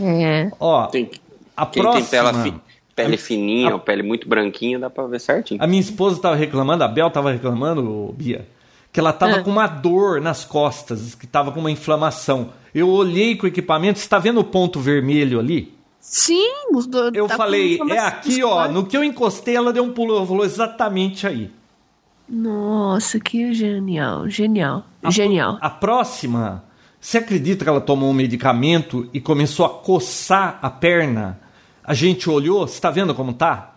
É. Ó, tem, a próxima. tem pele, fi- pele fininha ou pele muito branquinha, dá pra ver certinho. A minha esposa tava reclamando, a Bel tava reclamando, Bia, que ela tava Ah. com uma dor nas costas, que tava com uma inflamação. Eu olhei com o equipamento, você tá vendo o ponto vermelho ali? Sim, os dois. Eu tá falei, é aqui, ó. No que eu encostei, ela deu um pulo. Ela falou exatamente aí. Nossa, que genial. Genial. Genial. A próxima, você acredita que ela tomou um medicamento e começou a coçar a perna? A gente olhou, você tá vendo como tá?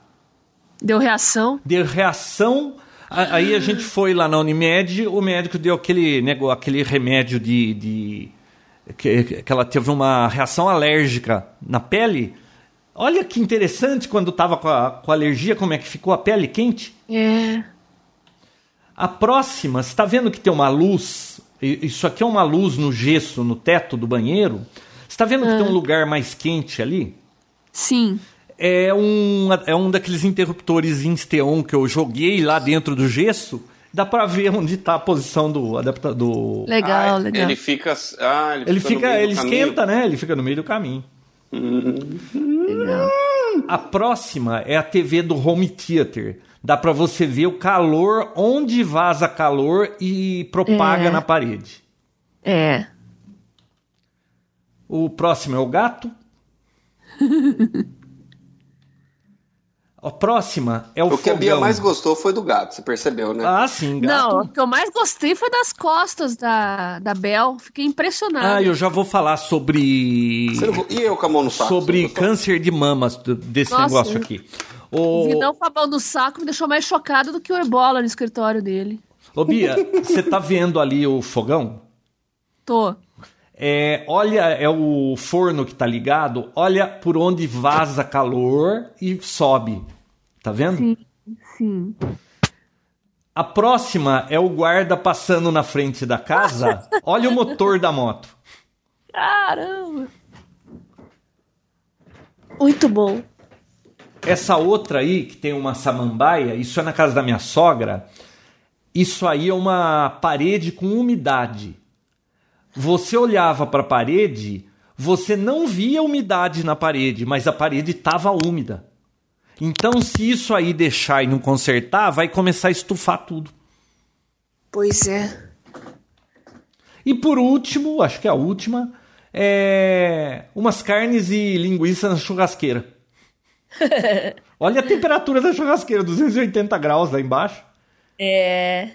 Deu reação? Deu reação. Aí a gente foi lá na Unimed, o médico deu aquele, nego- aquele remédio de. de que, que ela teve uma reação alérgica na pele. Olha que interessante quando tava com a, com a alergia, como é que ficou a pele quente. É. A próxima, você está vendo que tem uma luz? Isso aqui é uma luz no gesso, no teto do banheiro. Você está vendo que tem um lugar mais quente ali? Sim. É um, é um daqueles interruptores Insteon que eu joguei lá dentro do gesso. Dá para ver onde está a posição do adaptador. Legal, Ah, legal. Ele fica. Ah, ele, Ele fica. no fica, meio do ele caminho. esquenta, né? Ele fica no meio do caminho. legal. A próxima é a TV do home theater. Dá para você ver o calor, onde vaza calor e propaga É. na parede. É. O próximo é o gato. A próxima é o, O que a Bia fogão. mais gostou foi do gato, você percebeu, né? Ah, sim, gato. Não, o que eu mais gostei foi das costas da, da Bel. Fiquei impressionada. Ah, eu já vou falar sobre Você não- E eu com a mão no saco? sobre câncer de mamas desse Nossa. negócio aqui. O Vidão com a mão no saco me deixou mais chocada do que o ebola no escritório dele. ô Bia, você tá vendo ali o fogão? Tô. É, olha, é o forno que tá ligado. Olha por onde vaza calor e sobe. Tá vendo? Sim. A próxima é o guarda passando na frente da casa. Olha o motor da moto. Caramba. Muito bom. Essa outra aí, que tem uma samambaia, isso é na casa da minha sogra. Isso aí é uma parede com umidade. Você olhava para a parede, você não via umidade na parede, mas a parede estava úmida. Então, se isso aí deixar e não consertar, vai começar a estufar tudo. Pois é. E por último, acho que é a última, é umas carnes e linguiça na churrasqueira. Olha a temperatura da churrasqueira, 280 graus lá embaixo. É.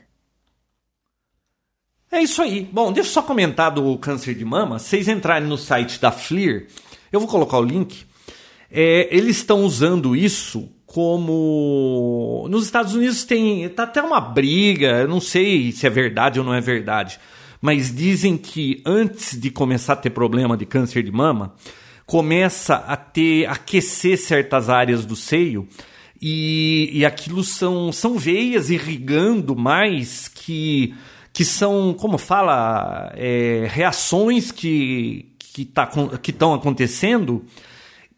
É isso aí. Bom, deixa eu só comentar do câncer de mama. Vocês entrarem no site da FLIR, eu vou colocar o link. É, eles estão usando isso como. Nos Estados Unidos tem. Tá até uma briga, eu não sei se é verdade ou não é verdade. Mas dizem que antes de começar a ter problema de câncer de mama, começa a ter aquecer certas áreas do seio e, e aquilo são, são veias irrigando mais que, que são, como fala, é, reações que que tá, estão acontecendo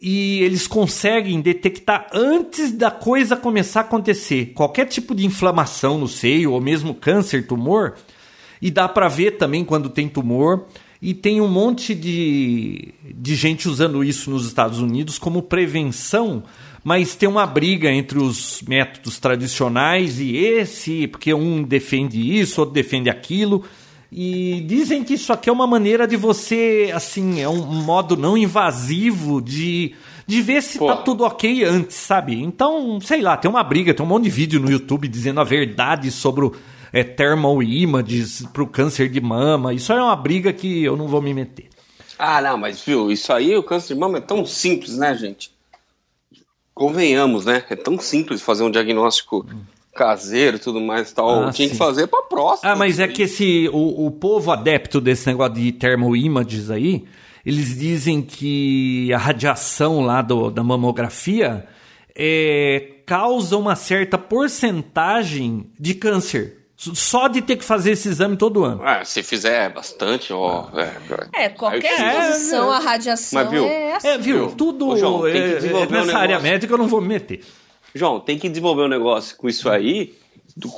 e eles conseguem detectar antes da coisa começar a acontecer. Qualquer tipo de inflamação no seio ou mesmo câncer, tumor e dá para ver também quando tem tumor. E tem um monte de, de gente usando isso nos Estados Unidos como prevenção, mas tem uma briga entre os métodos tradicionais e esse, porque um defende isso, outro defende aquilo. E dizem que isso aqui é uma maneira de você, assim, é um modo não invasivo de, de ver se Pô. tá tudo ok antes, sabe? Então, sei lá, tem uma briga, tem um monte de vídeo no YouTube dizendo a verdade sobre o é, thermal images para o câncer de mama. Isso é uma briga que eu não vou me meter. Ah, não, mas viu, isso aí, o câncer de mama é tão simples, né, gente? Convenhamos, né? É tão simples fazer um diagnóstico caseiro e tudo mais tal. Ah, Tinha sim. que fazer para próxima. Ah, mas é que esse o, o povo adepto desse negócio de thermal images aí, eles dizem que a radiação lá do, da mamografia é, causa uma certa porcentagem de câncer. Só de ter que fazer esse exame todo ano. Ah, se fizer bastante, ó. É, é qualquer exposição à radiação Mas, viu, é assim. É, viu? Tudo Ô, João, é, nessa um área médica eu não vou me meter. João, tem que desenvolver um negócio com isso aí,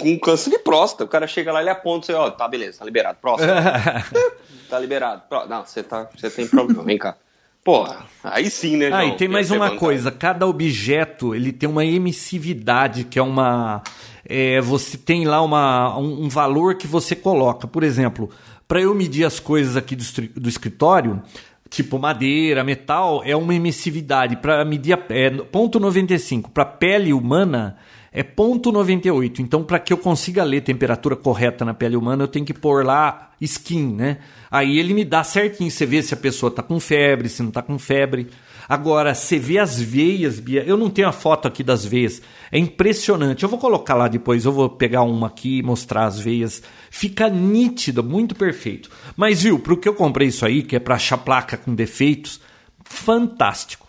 com câncer de próstata. O cara chega lá e ele aponta e ó, tá beleza, tá liberado. Próstata. tá liberado. Não, você tá, você tem problema, vem cá. Porra, aí sim, né, João? Ah, e tem mais uma coisa. Cada objeto, ele tem uma emissividade, que é uma é, você tem lá uma, um, um, valor que você coloca. Por exemplo, para eu medir as coisas aqui do, do, escritório, tipo madeira, metal, é uma emissividade. Para medir a, é, ponto 95. Para pele humana é ponto 98. Então, para que eu consiga ler temperatura correta na pele humana, eu tenho que pôr lá skin, né? Aí ele me dá certinho, você vê se a pessoa está com febre, se não está com febre. Agora, você vê as veias, Bia. Eu não tenho a foto aqui das veias. É impressionante. Eu vou colocar lá depois. Eu vou pegar uma aqui e mostrar as veias. Fica nítido, muito perfeito. Mas, viu, pro que eu comprei isso aí, que é para achar placa com defeitos, fantástico.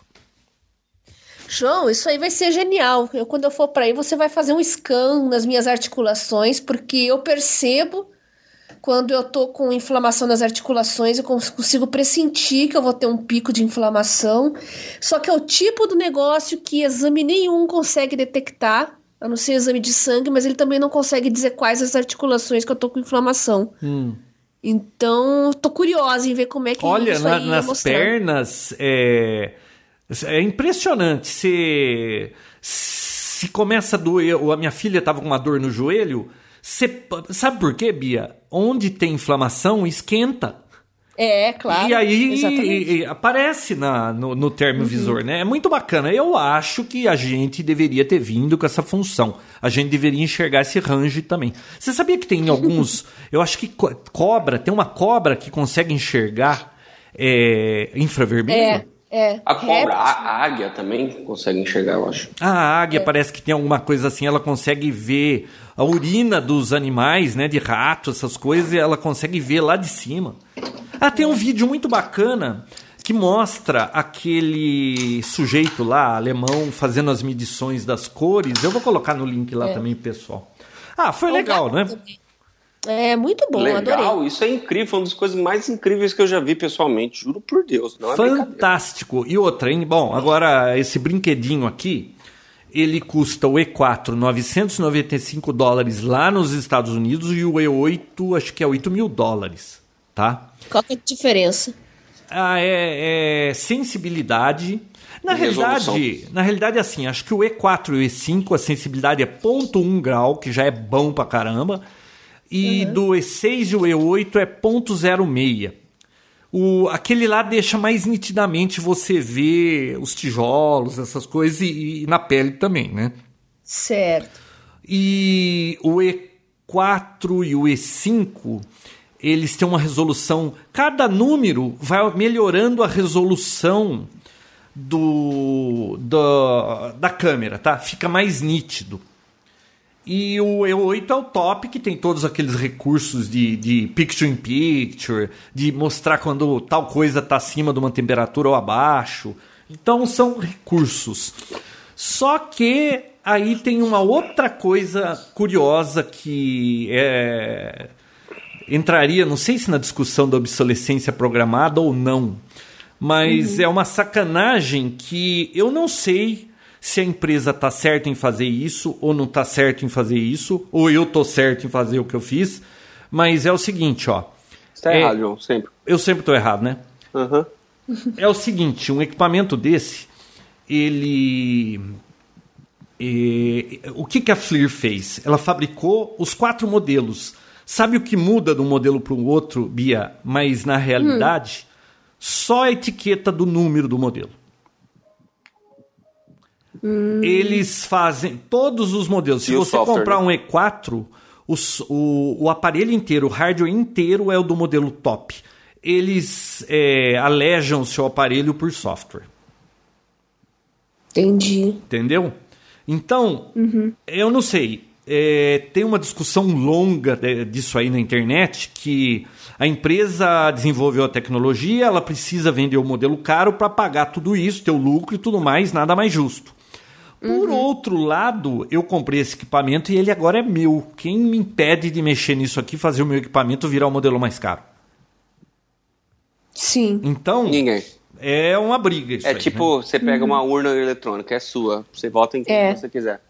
João, isso aí vai ser genial. Eu, quando eu for para aí, você vai fazer um scan nas minhas articulações, porque eu percebo quando eu tô com inflamação nas articulações, eu consigo pressentir que eu vou ter um pico de inflamação. Só que é o tipo do negócio que exame nenhum consegue detectar, a não ser exame de sangue, mas ele também não consegue dizer quais as articulações que eu tô com inflamação. Hum. Então, tô curiosa em ver como é que Olha, isso na, nas mostrar. pernas é, é impressionante. Se, se começa a doer, a minha filha tava com uma dor no joelho, Cê, sabe por quê, Bia? Onde tem inflamação, esquenta. É, claro. E aí e, e aparece na, no, no termovisor, uhum. né? É muito bacana. Eu acho que a gente deveria ter vindo com essa função. A gente deveria enxergar esse range também. Você sabia que tem alguns. eu acho que cobra, tem uma cobra que consegue enxergar é, infravermelho? É. É, a cobra, a, a, águia também consegue enxergar, eu acho. A águia é. parece que tem alguma coisa assim, ela consegue ver a urina dos animais, né, de rato, essas coisas, e ela consegue ver lá de cima. Ah, tem um vídeo muito bacana que mostra aquele sujeito lá, alemão, fazendo as medições das cores. Eu vou colocar no link lá é. também, pessoal. Ah, foi legal, né? Também. É muito bom, Legal, adorei. isso é incrível, foi uma das coisas mais incríveis que eu já vi pessoalmente, juro por Deus. Não é Fantástico. E outra, hein? Bom, agora esse brinquedinho aqui, ele custa o E4 995 dólares lá nos Estados Unidos e o E8 acho que é 8 mil dólares, tá? Qual que é a diferença? Ah, é, é sensibilidade. Na realidade, na realidade, assim, acho que o E4 e o E5 a sensibilidade é 0.1 grau, que já é bom pra caramba. E uhum. do E6 e o E8 é .06. O, aquele lá deixa mais nitidamente você ver os tijolos, essas coisas, e, e na pele também, né? Certo. E o E4 e o E5, eles têm uma resolução. Cada número vai melhorando a resolução do, do da câmera, tá? Fica mais nítido. E o E8 é o top, que tem todos aqueles recursos de, de picture in picture, de mostrar quando tal coisa está acima de uma temperatura ou abaixo. Então são recursos. Só que aí tem uma outra coisa curiosa que é, entraria, não sei se na discussão da obsolescência programada ou não, mas uhum. é uma sacanagem que eu não sei se a empresa está certa em fazer isso ou não está certo em fazer isso, ou eu estou certo em fazer o que eu fiz. Mas é o seguinte, ó. Tá É. errado, João, sempre. Eu sempre estou errado, né? Aham. É o seguinte, um equipamento desse, ele... é, o que, que a FLIR fez? Ela fabricou os quatro modelos. Sabe o que muda de um modelo para o outro, Bia? Mas na realidade, só a etiqueta do número do modelo. Eles fazem todos os modelos. Se E o você software, comprar né? um E4, os- o, o aparelho inteiro, o hardware inteiro é o do modelo top. Eles é, alejam o seu aparelho por software. Entendi. Entendeu? Então, eu não sei. É, tem uma discussão longa de- disso aí na internet que a empresa desenvolveu a tecnologia, ela precisa vender o modelo caro para pagar tudo isso, ter o lucro e tudo mais, nada mais justo. Por outro lado, eu comprei esse equipamento e ele agora é meu. Quem me impede de mexer nisso aqui, fazer o meu equipamento virar o modelo mais caro? Sim. Então, Ninguém. é uma briga isso É aí, né? tipo, você pega uma urna eletrônica, é sua. Você vota em quem É. você quiser.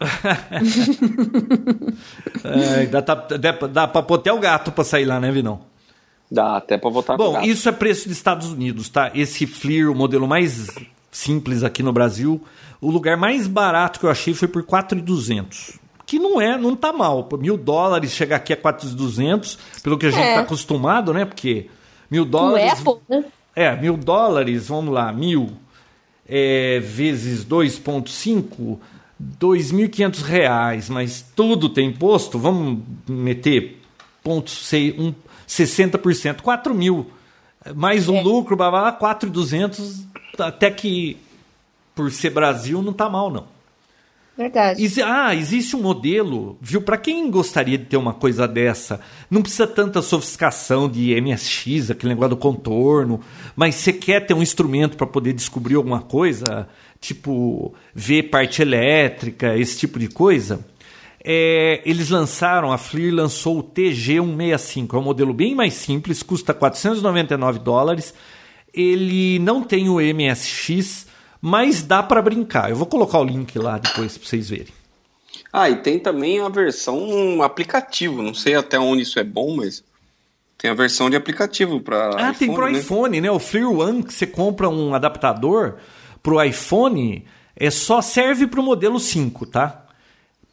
É, dá, tá- dá, dá pra pôr até o gato pra sair lá, né, Vinão? Dá até pra votar Bom, pro gato. isso é preço dos Estados Unidos, tá? Esse FLIR, o modelo mais simples aqui no Brasil, o lugar mais barato que eu achei foi por 4,200. Que não é, não tá mal. Mil dólares chegar aqui a 4,200, pelo que a gente É. tá acostumado, né? Porque mil dólares. Apple, né? É, mil dólares, vamos lá, mil é, vezes 2,5, 2.500 reais, mas tudo tem imposto, vamos meter ponto sei, um, 60%, 4 mil, mais o lucro, blá, blá, blá, 4,200, até que por ser Brasil não tá mal não. Verdade. Ah, existe um modelo, viu? Para quem gostaria de ter uma coisa dessa, não precisa tanta sofisticação de MSX, aquele negócio do contorno, mas você quer ter um instrumento para poder descobrir alguma coisa, tipo ver parte elétrica, esse tipo de coisa. É, eles lançaram, a FLIR lançou o TG165, é um modelo bem mais simples, custa 499 dólares. Ele não tem o MSX, mas dá para brincar. Eu vou colocar o link lá depois para vocês verem. Ah, e tem também a versão aplicativo. Não sei até onde isso é bom, mas tem a versão de aplicativo para Ah, tem pro né? iPhone, né? O FLIR One, que você compra um adaptador pro iPhone, é só serve pro modelo 5, tá?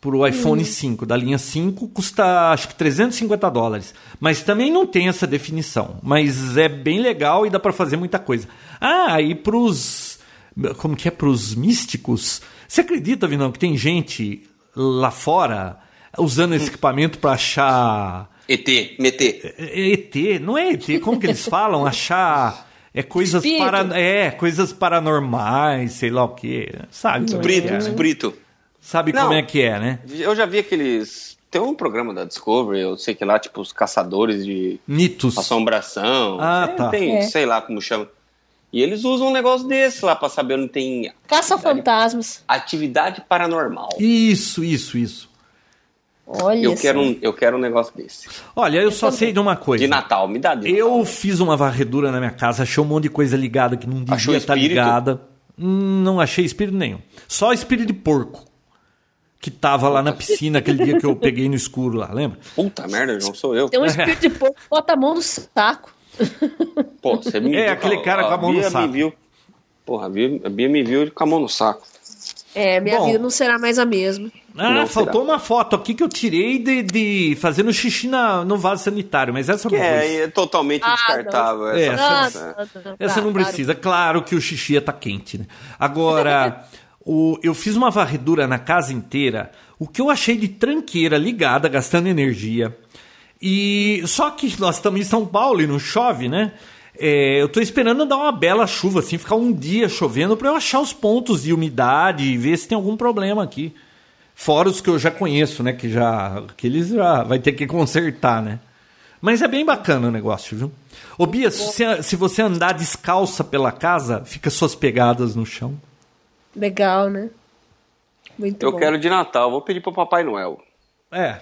Pro iPhone 5, da linha 5, custa acho que 350 dólares. Mas também não tem essa definição. Mas é bem legal e dá para fazer muita coisa. Ah, e pros. Como que é? Pros místicos. Você acredita, Vinão, que tem gente lá fora usando esse equipamento para achar. ET, MET. É ET, não é ET, como que eles falam? Achar é coisas Espírito. para é, coisas paranormais, sei lá o quê. Sabe é Brito, é? Brito. Sabe Não. como é que é, né? Eu já vi aqueles. Tem um programa da Discovery, eu sei que lá, tipo, os caçadores de Mitos. assombração. Ah, Tem- tá. Tem, É. sei lá como chama. E eles usam um negócio desse lá pra saber onde tem Caça-fantasmas. atividade paranormal. Isso, isso, isso. Olha Eu quero, um, eu quero um negócio desse. Olha, eu só sei de uma coisa. De Natal, me dá de Eu Natal. fiz uma varredura na minha casa, achei um monte de coisa ligada que não devia estar espírito? ligada. Hum, Não achei espírito nenhum. Só espírito de porco. Que tava lá na piscina aquele dia que eu peguei no escuro lá, lembra? Puta merda, não sou eu. Tem um espírito de porco, bota a mão no saco. Pô, você me É, aquele cara com a mão no Bia saco. Me viu. Porra, a Bia, a Bia me viu com a mão no saco. É, minha Bom. vida não será mais a mesma. Ah, Não faltou será. uma foto aqui que eu tirei de, de fazendo xixi na, no vaso sanitário, mas essa Que não é, é totalmente Ah, descartável. É, essa- essa- não, não, Essa não precisa. Claro que o xixi tá quente, né? Agora, o, eu fiz uma varredura na casa inteira. O que eu achei de tranqueira ligada, gastando energia. E só que nós estamos em São Paulo e não chove, né? É, eu tô esperando dar uma bela chuva, assim, ficar um dia chovendo para eu achar os pontos de umidade e ver se tem algum problema aqui. Fora os que eu já conheço, né? Que já. Que eles já vai ter que consertar, né? Mas é bem bacana o negócio, viu? Ô Bia, se se você andar descalça pela casa, fica suas pegadas no chão. Legal, né? Muito Eu bom. quero de Natal, vou pedir pro Papai Noel. É.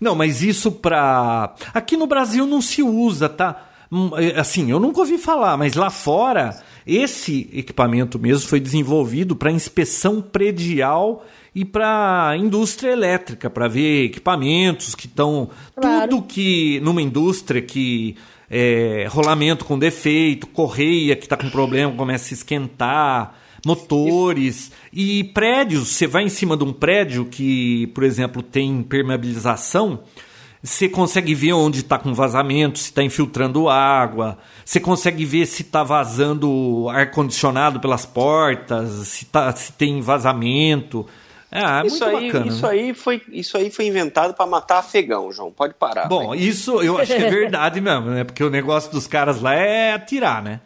Não, mas isso pra. Aqui no Brasil não se usa, tá? Hum, é, Assim, eu nunca ouvi falar, mas lá fora Esse equipamento mesmo foi desenvolvido para inspeção predial e para indústria elétrica, para ver equipamentos que estão. Claro. Tudo que numa indústria que é, rolamento com defeito, correia que está com problema, começa a esquentar, motores e prédios. Você vai em cima de um prédio que, por exemplo, tem impermeabilização, você consegue ver onde está com vazamento, se está infiltrando água, você consegue ver se está vazando ar condicionado pelas portas, se, tá, se tem vazamento. Ah, é isso, muito aí, bacana. isso, aí foi, isso aí foi inventado para matar afegão, João. Pode parar. Bom, isso eu acho que é verdade mesmo, né? Porque o negócio dos caras lá é atirar, né?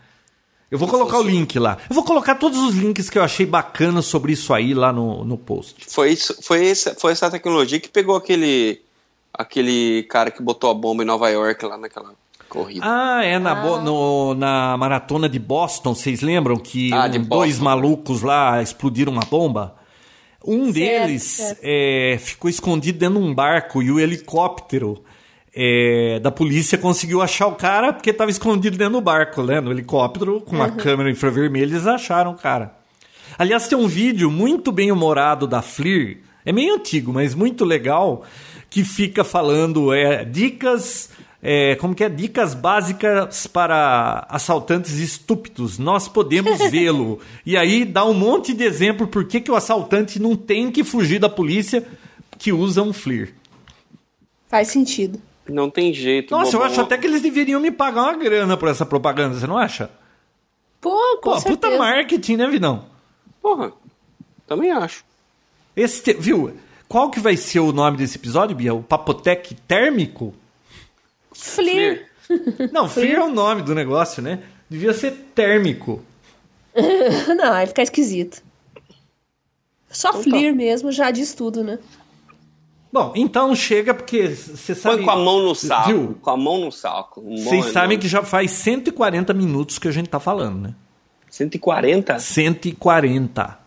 Eu vou colocar o link lá. Eu vou colocar todos os links que eu achei bacanas sobre isso aí lá no, no post. Foi, isso, foi, essa, foi essa tecnologia que pegou aquele, aquele cara que botou a bomba em Nova York lá naquela corrida. Ah, é na, bo- no- na maratona de Boston, vocês lembram que Ah, um- dois malucos lá explodiram uma bomba? Um Certo, deles certo. é, ficou escondido dentro de um barco e o helicóptero é, da polícia conseguiu achar o cara porque estava escondido dentro do barco, né? No helicóptero, com uma câmera infravermelha, eles acharam o cara. Aliás, tem um vídeo muito bem humorado da Fleer, é meio antigo, mas muito legal, que fica falando é, dicas, é, como que é? Dicas básicas para assaltantes estúpidos. Nós podemos vê-lo. e aí dá um monte de exemplo por que, que o assaltante não tem que fugir da polícia que usa um Fleer. Faz sentido. Não tem jeito. Nossa, eu bobão. acho até que eles deveriam me pagar uma grana por essa propaganda, você não acha? Pô, com Pô, puta certeza. marketing, né, Vidão? Porra, também acho. Esse, te- viu? Qual que vai ser o nome desse episódio, Bia? O Papotec Térmico? Flir. Não, Fear é o nome do negócio, né? Devia ser térmico. Não, aí fica esquisito. Só Então tá. Flir mesmo já diz tudo, né? Bom, então chega porque você sabe. Põe com a mão no saco. Viu? Com a mão no saco. Vocês sabem que já faz 140 minutos que a gente tá falando, né? 140? 140.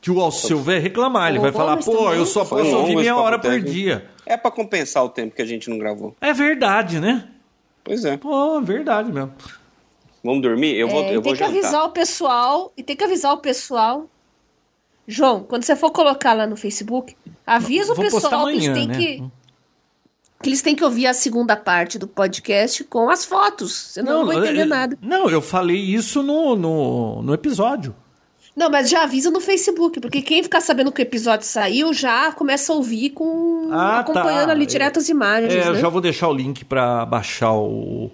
Que o Alceu vai reclamar, ele vai falar, pô, eu só foi posso longo ouvir meia hora por dia. É pra compensar o tempo que a gente não gravou. É verdade, né? Pois é. Pô, verdade mesmo. Vamos dormir? Eu vou, É, eu vou tem que jantar. avisar o pessoal. E tem que avisar o pessoal. João, quando você for colocar lá no Facebook, avisa Vou o pessoal que amanhã, eles têm né? que. Que eles têm que ouvir a segunda parte do podcast com as fotos. Senão não, vou entender eu- nada. Não, eu falei isso no, no, no episódio. Não, mas já avisa no Facebook, porque quem ficar sabendo que o episódio saiu já começa a ouvir com. Ah, acompanhando tá. ali direto as imagens. É, eu né? já vou deixar o link para baixar o,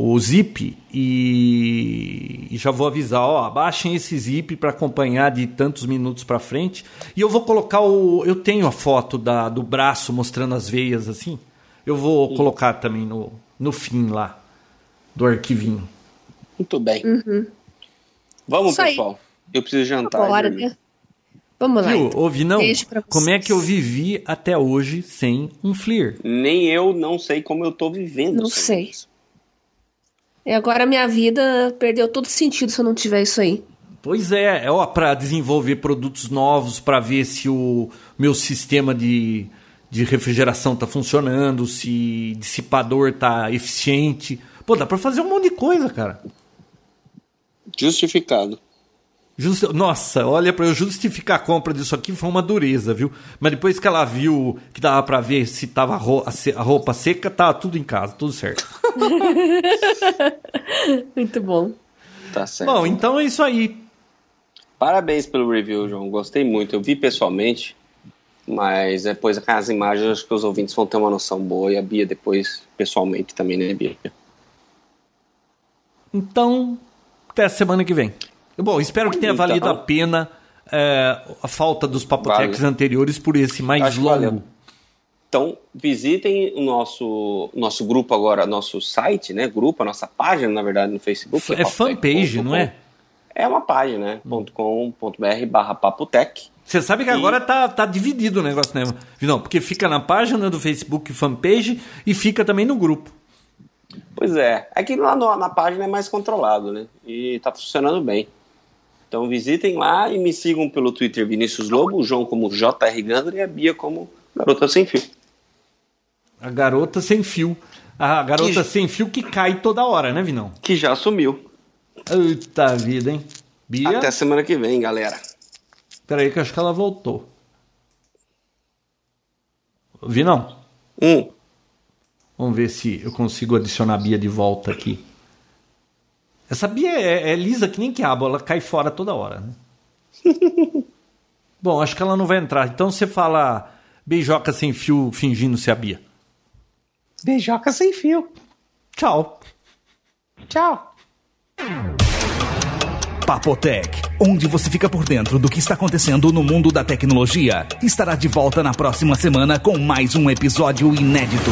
o zip e, e já vou avisar, ó, baixem esse zip para acompanhar de tantos minutos para frente. E eu vou colocar o, eu tenho a foto da, do braço mostrando as veias assim. Eu vou colocar também no, no fim lá do arquivinho. Muito bem. Uhum. Vamos, Isso aí. pessoal. Eu preciso jantar. Bora, dormir. né? Vamos lá. Viu? então. Ouvi não? Como é que eu vivi até hoje sem um Fleer? Nem eu não sei como eu tô vivendo. Não sem sei. isso. E agora minha vida perdeu todo sentido se eu não tiver isso aí. Pois é, é ó, para desenvolver produtos novos, para ver se o meu sistema de, de refrigeração tá funcionando, se dissipador tá eficiente. Pô, dá para fazer um monte de coisa, cara. Justificado. Justi- Nossa, olha, para eu justificar a compra disso aqui foi uma dureza, viu? Mas depois que ela viu que dava para ver se tava a ro- a se- a roupa seca, tá tudo em casa, tudo certo. Muito bom. Tá certo. Bom, então é isso aí. Parabéns pelo review, João. Gostei muito. Eu vi pessoalmente, mas depois as imagens acho que os ouvintes vão ter uma noção boa. E a Bia depois, pessoalmente, também, né, Bia? Então, até a semana que vem. Bom, espero que tenha Então. valido a pena é, a falta dos papotecs Vale. anteriores por esse mais Acho que longo. Então, visitem o nosso, nosso grupo agora, nosso site, né? Grupo, a nossa página, na verdade, no Facebook. É fanpage, não é? É uma página, né? .com.br barra papotec. Você sabe que E- agora tá, tá dividido o negócio, né? Não, porque fica na página do Facebook fanpage e fica também no grupo. Pois é, aqui lá no- na página é mais controlado, né? E tá funcionando bem. Então visitem lá e me sigam pelo Twitter Vinícius Lobo, o João como JR Gandra e a Bia como Garota Sem Fio. A garota sem fio. A garota Que- sem fio que cai toda hora, né, Vinão? Que já sumiu. Eita vida, hein? Bia? Até semana que vem, galera. Peraí que eu acho que ela voltou. Vi não? Um. Vamos ver se eu consigo adicionar a Bia de volta aqui. Essa Bia é, é lisa que nem quiabo, ela cai fora toda hora, né? Bom, acho que ela não vai entrar. Então você fala beijoca sem fio fingindo ser a Bia. Beijoca sem fio. Tchau. Tchau. Papotec, onde você fica por dentro do que está acontecendo no mundo da tecnologia, estará de volta na próxima semana com mais um episódio inédito.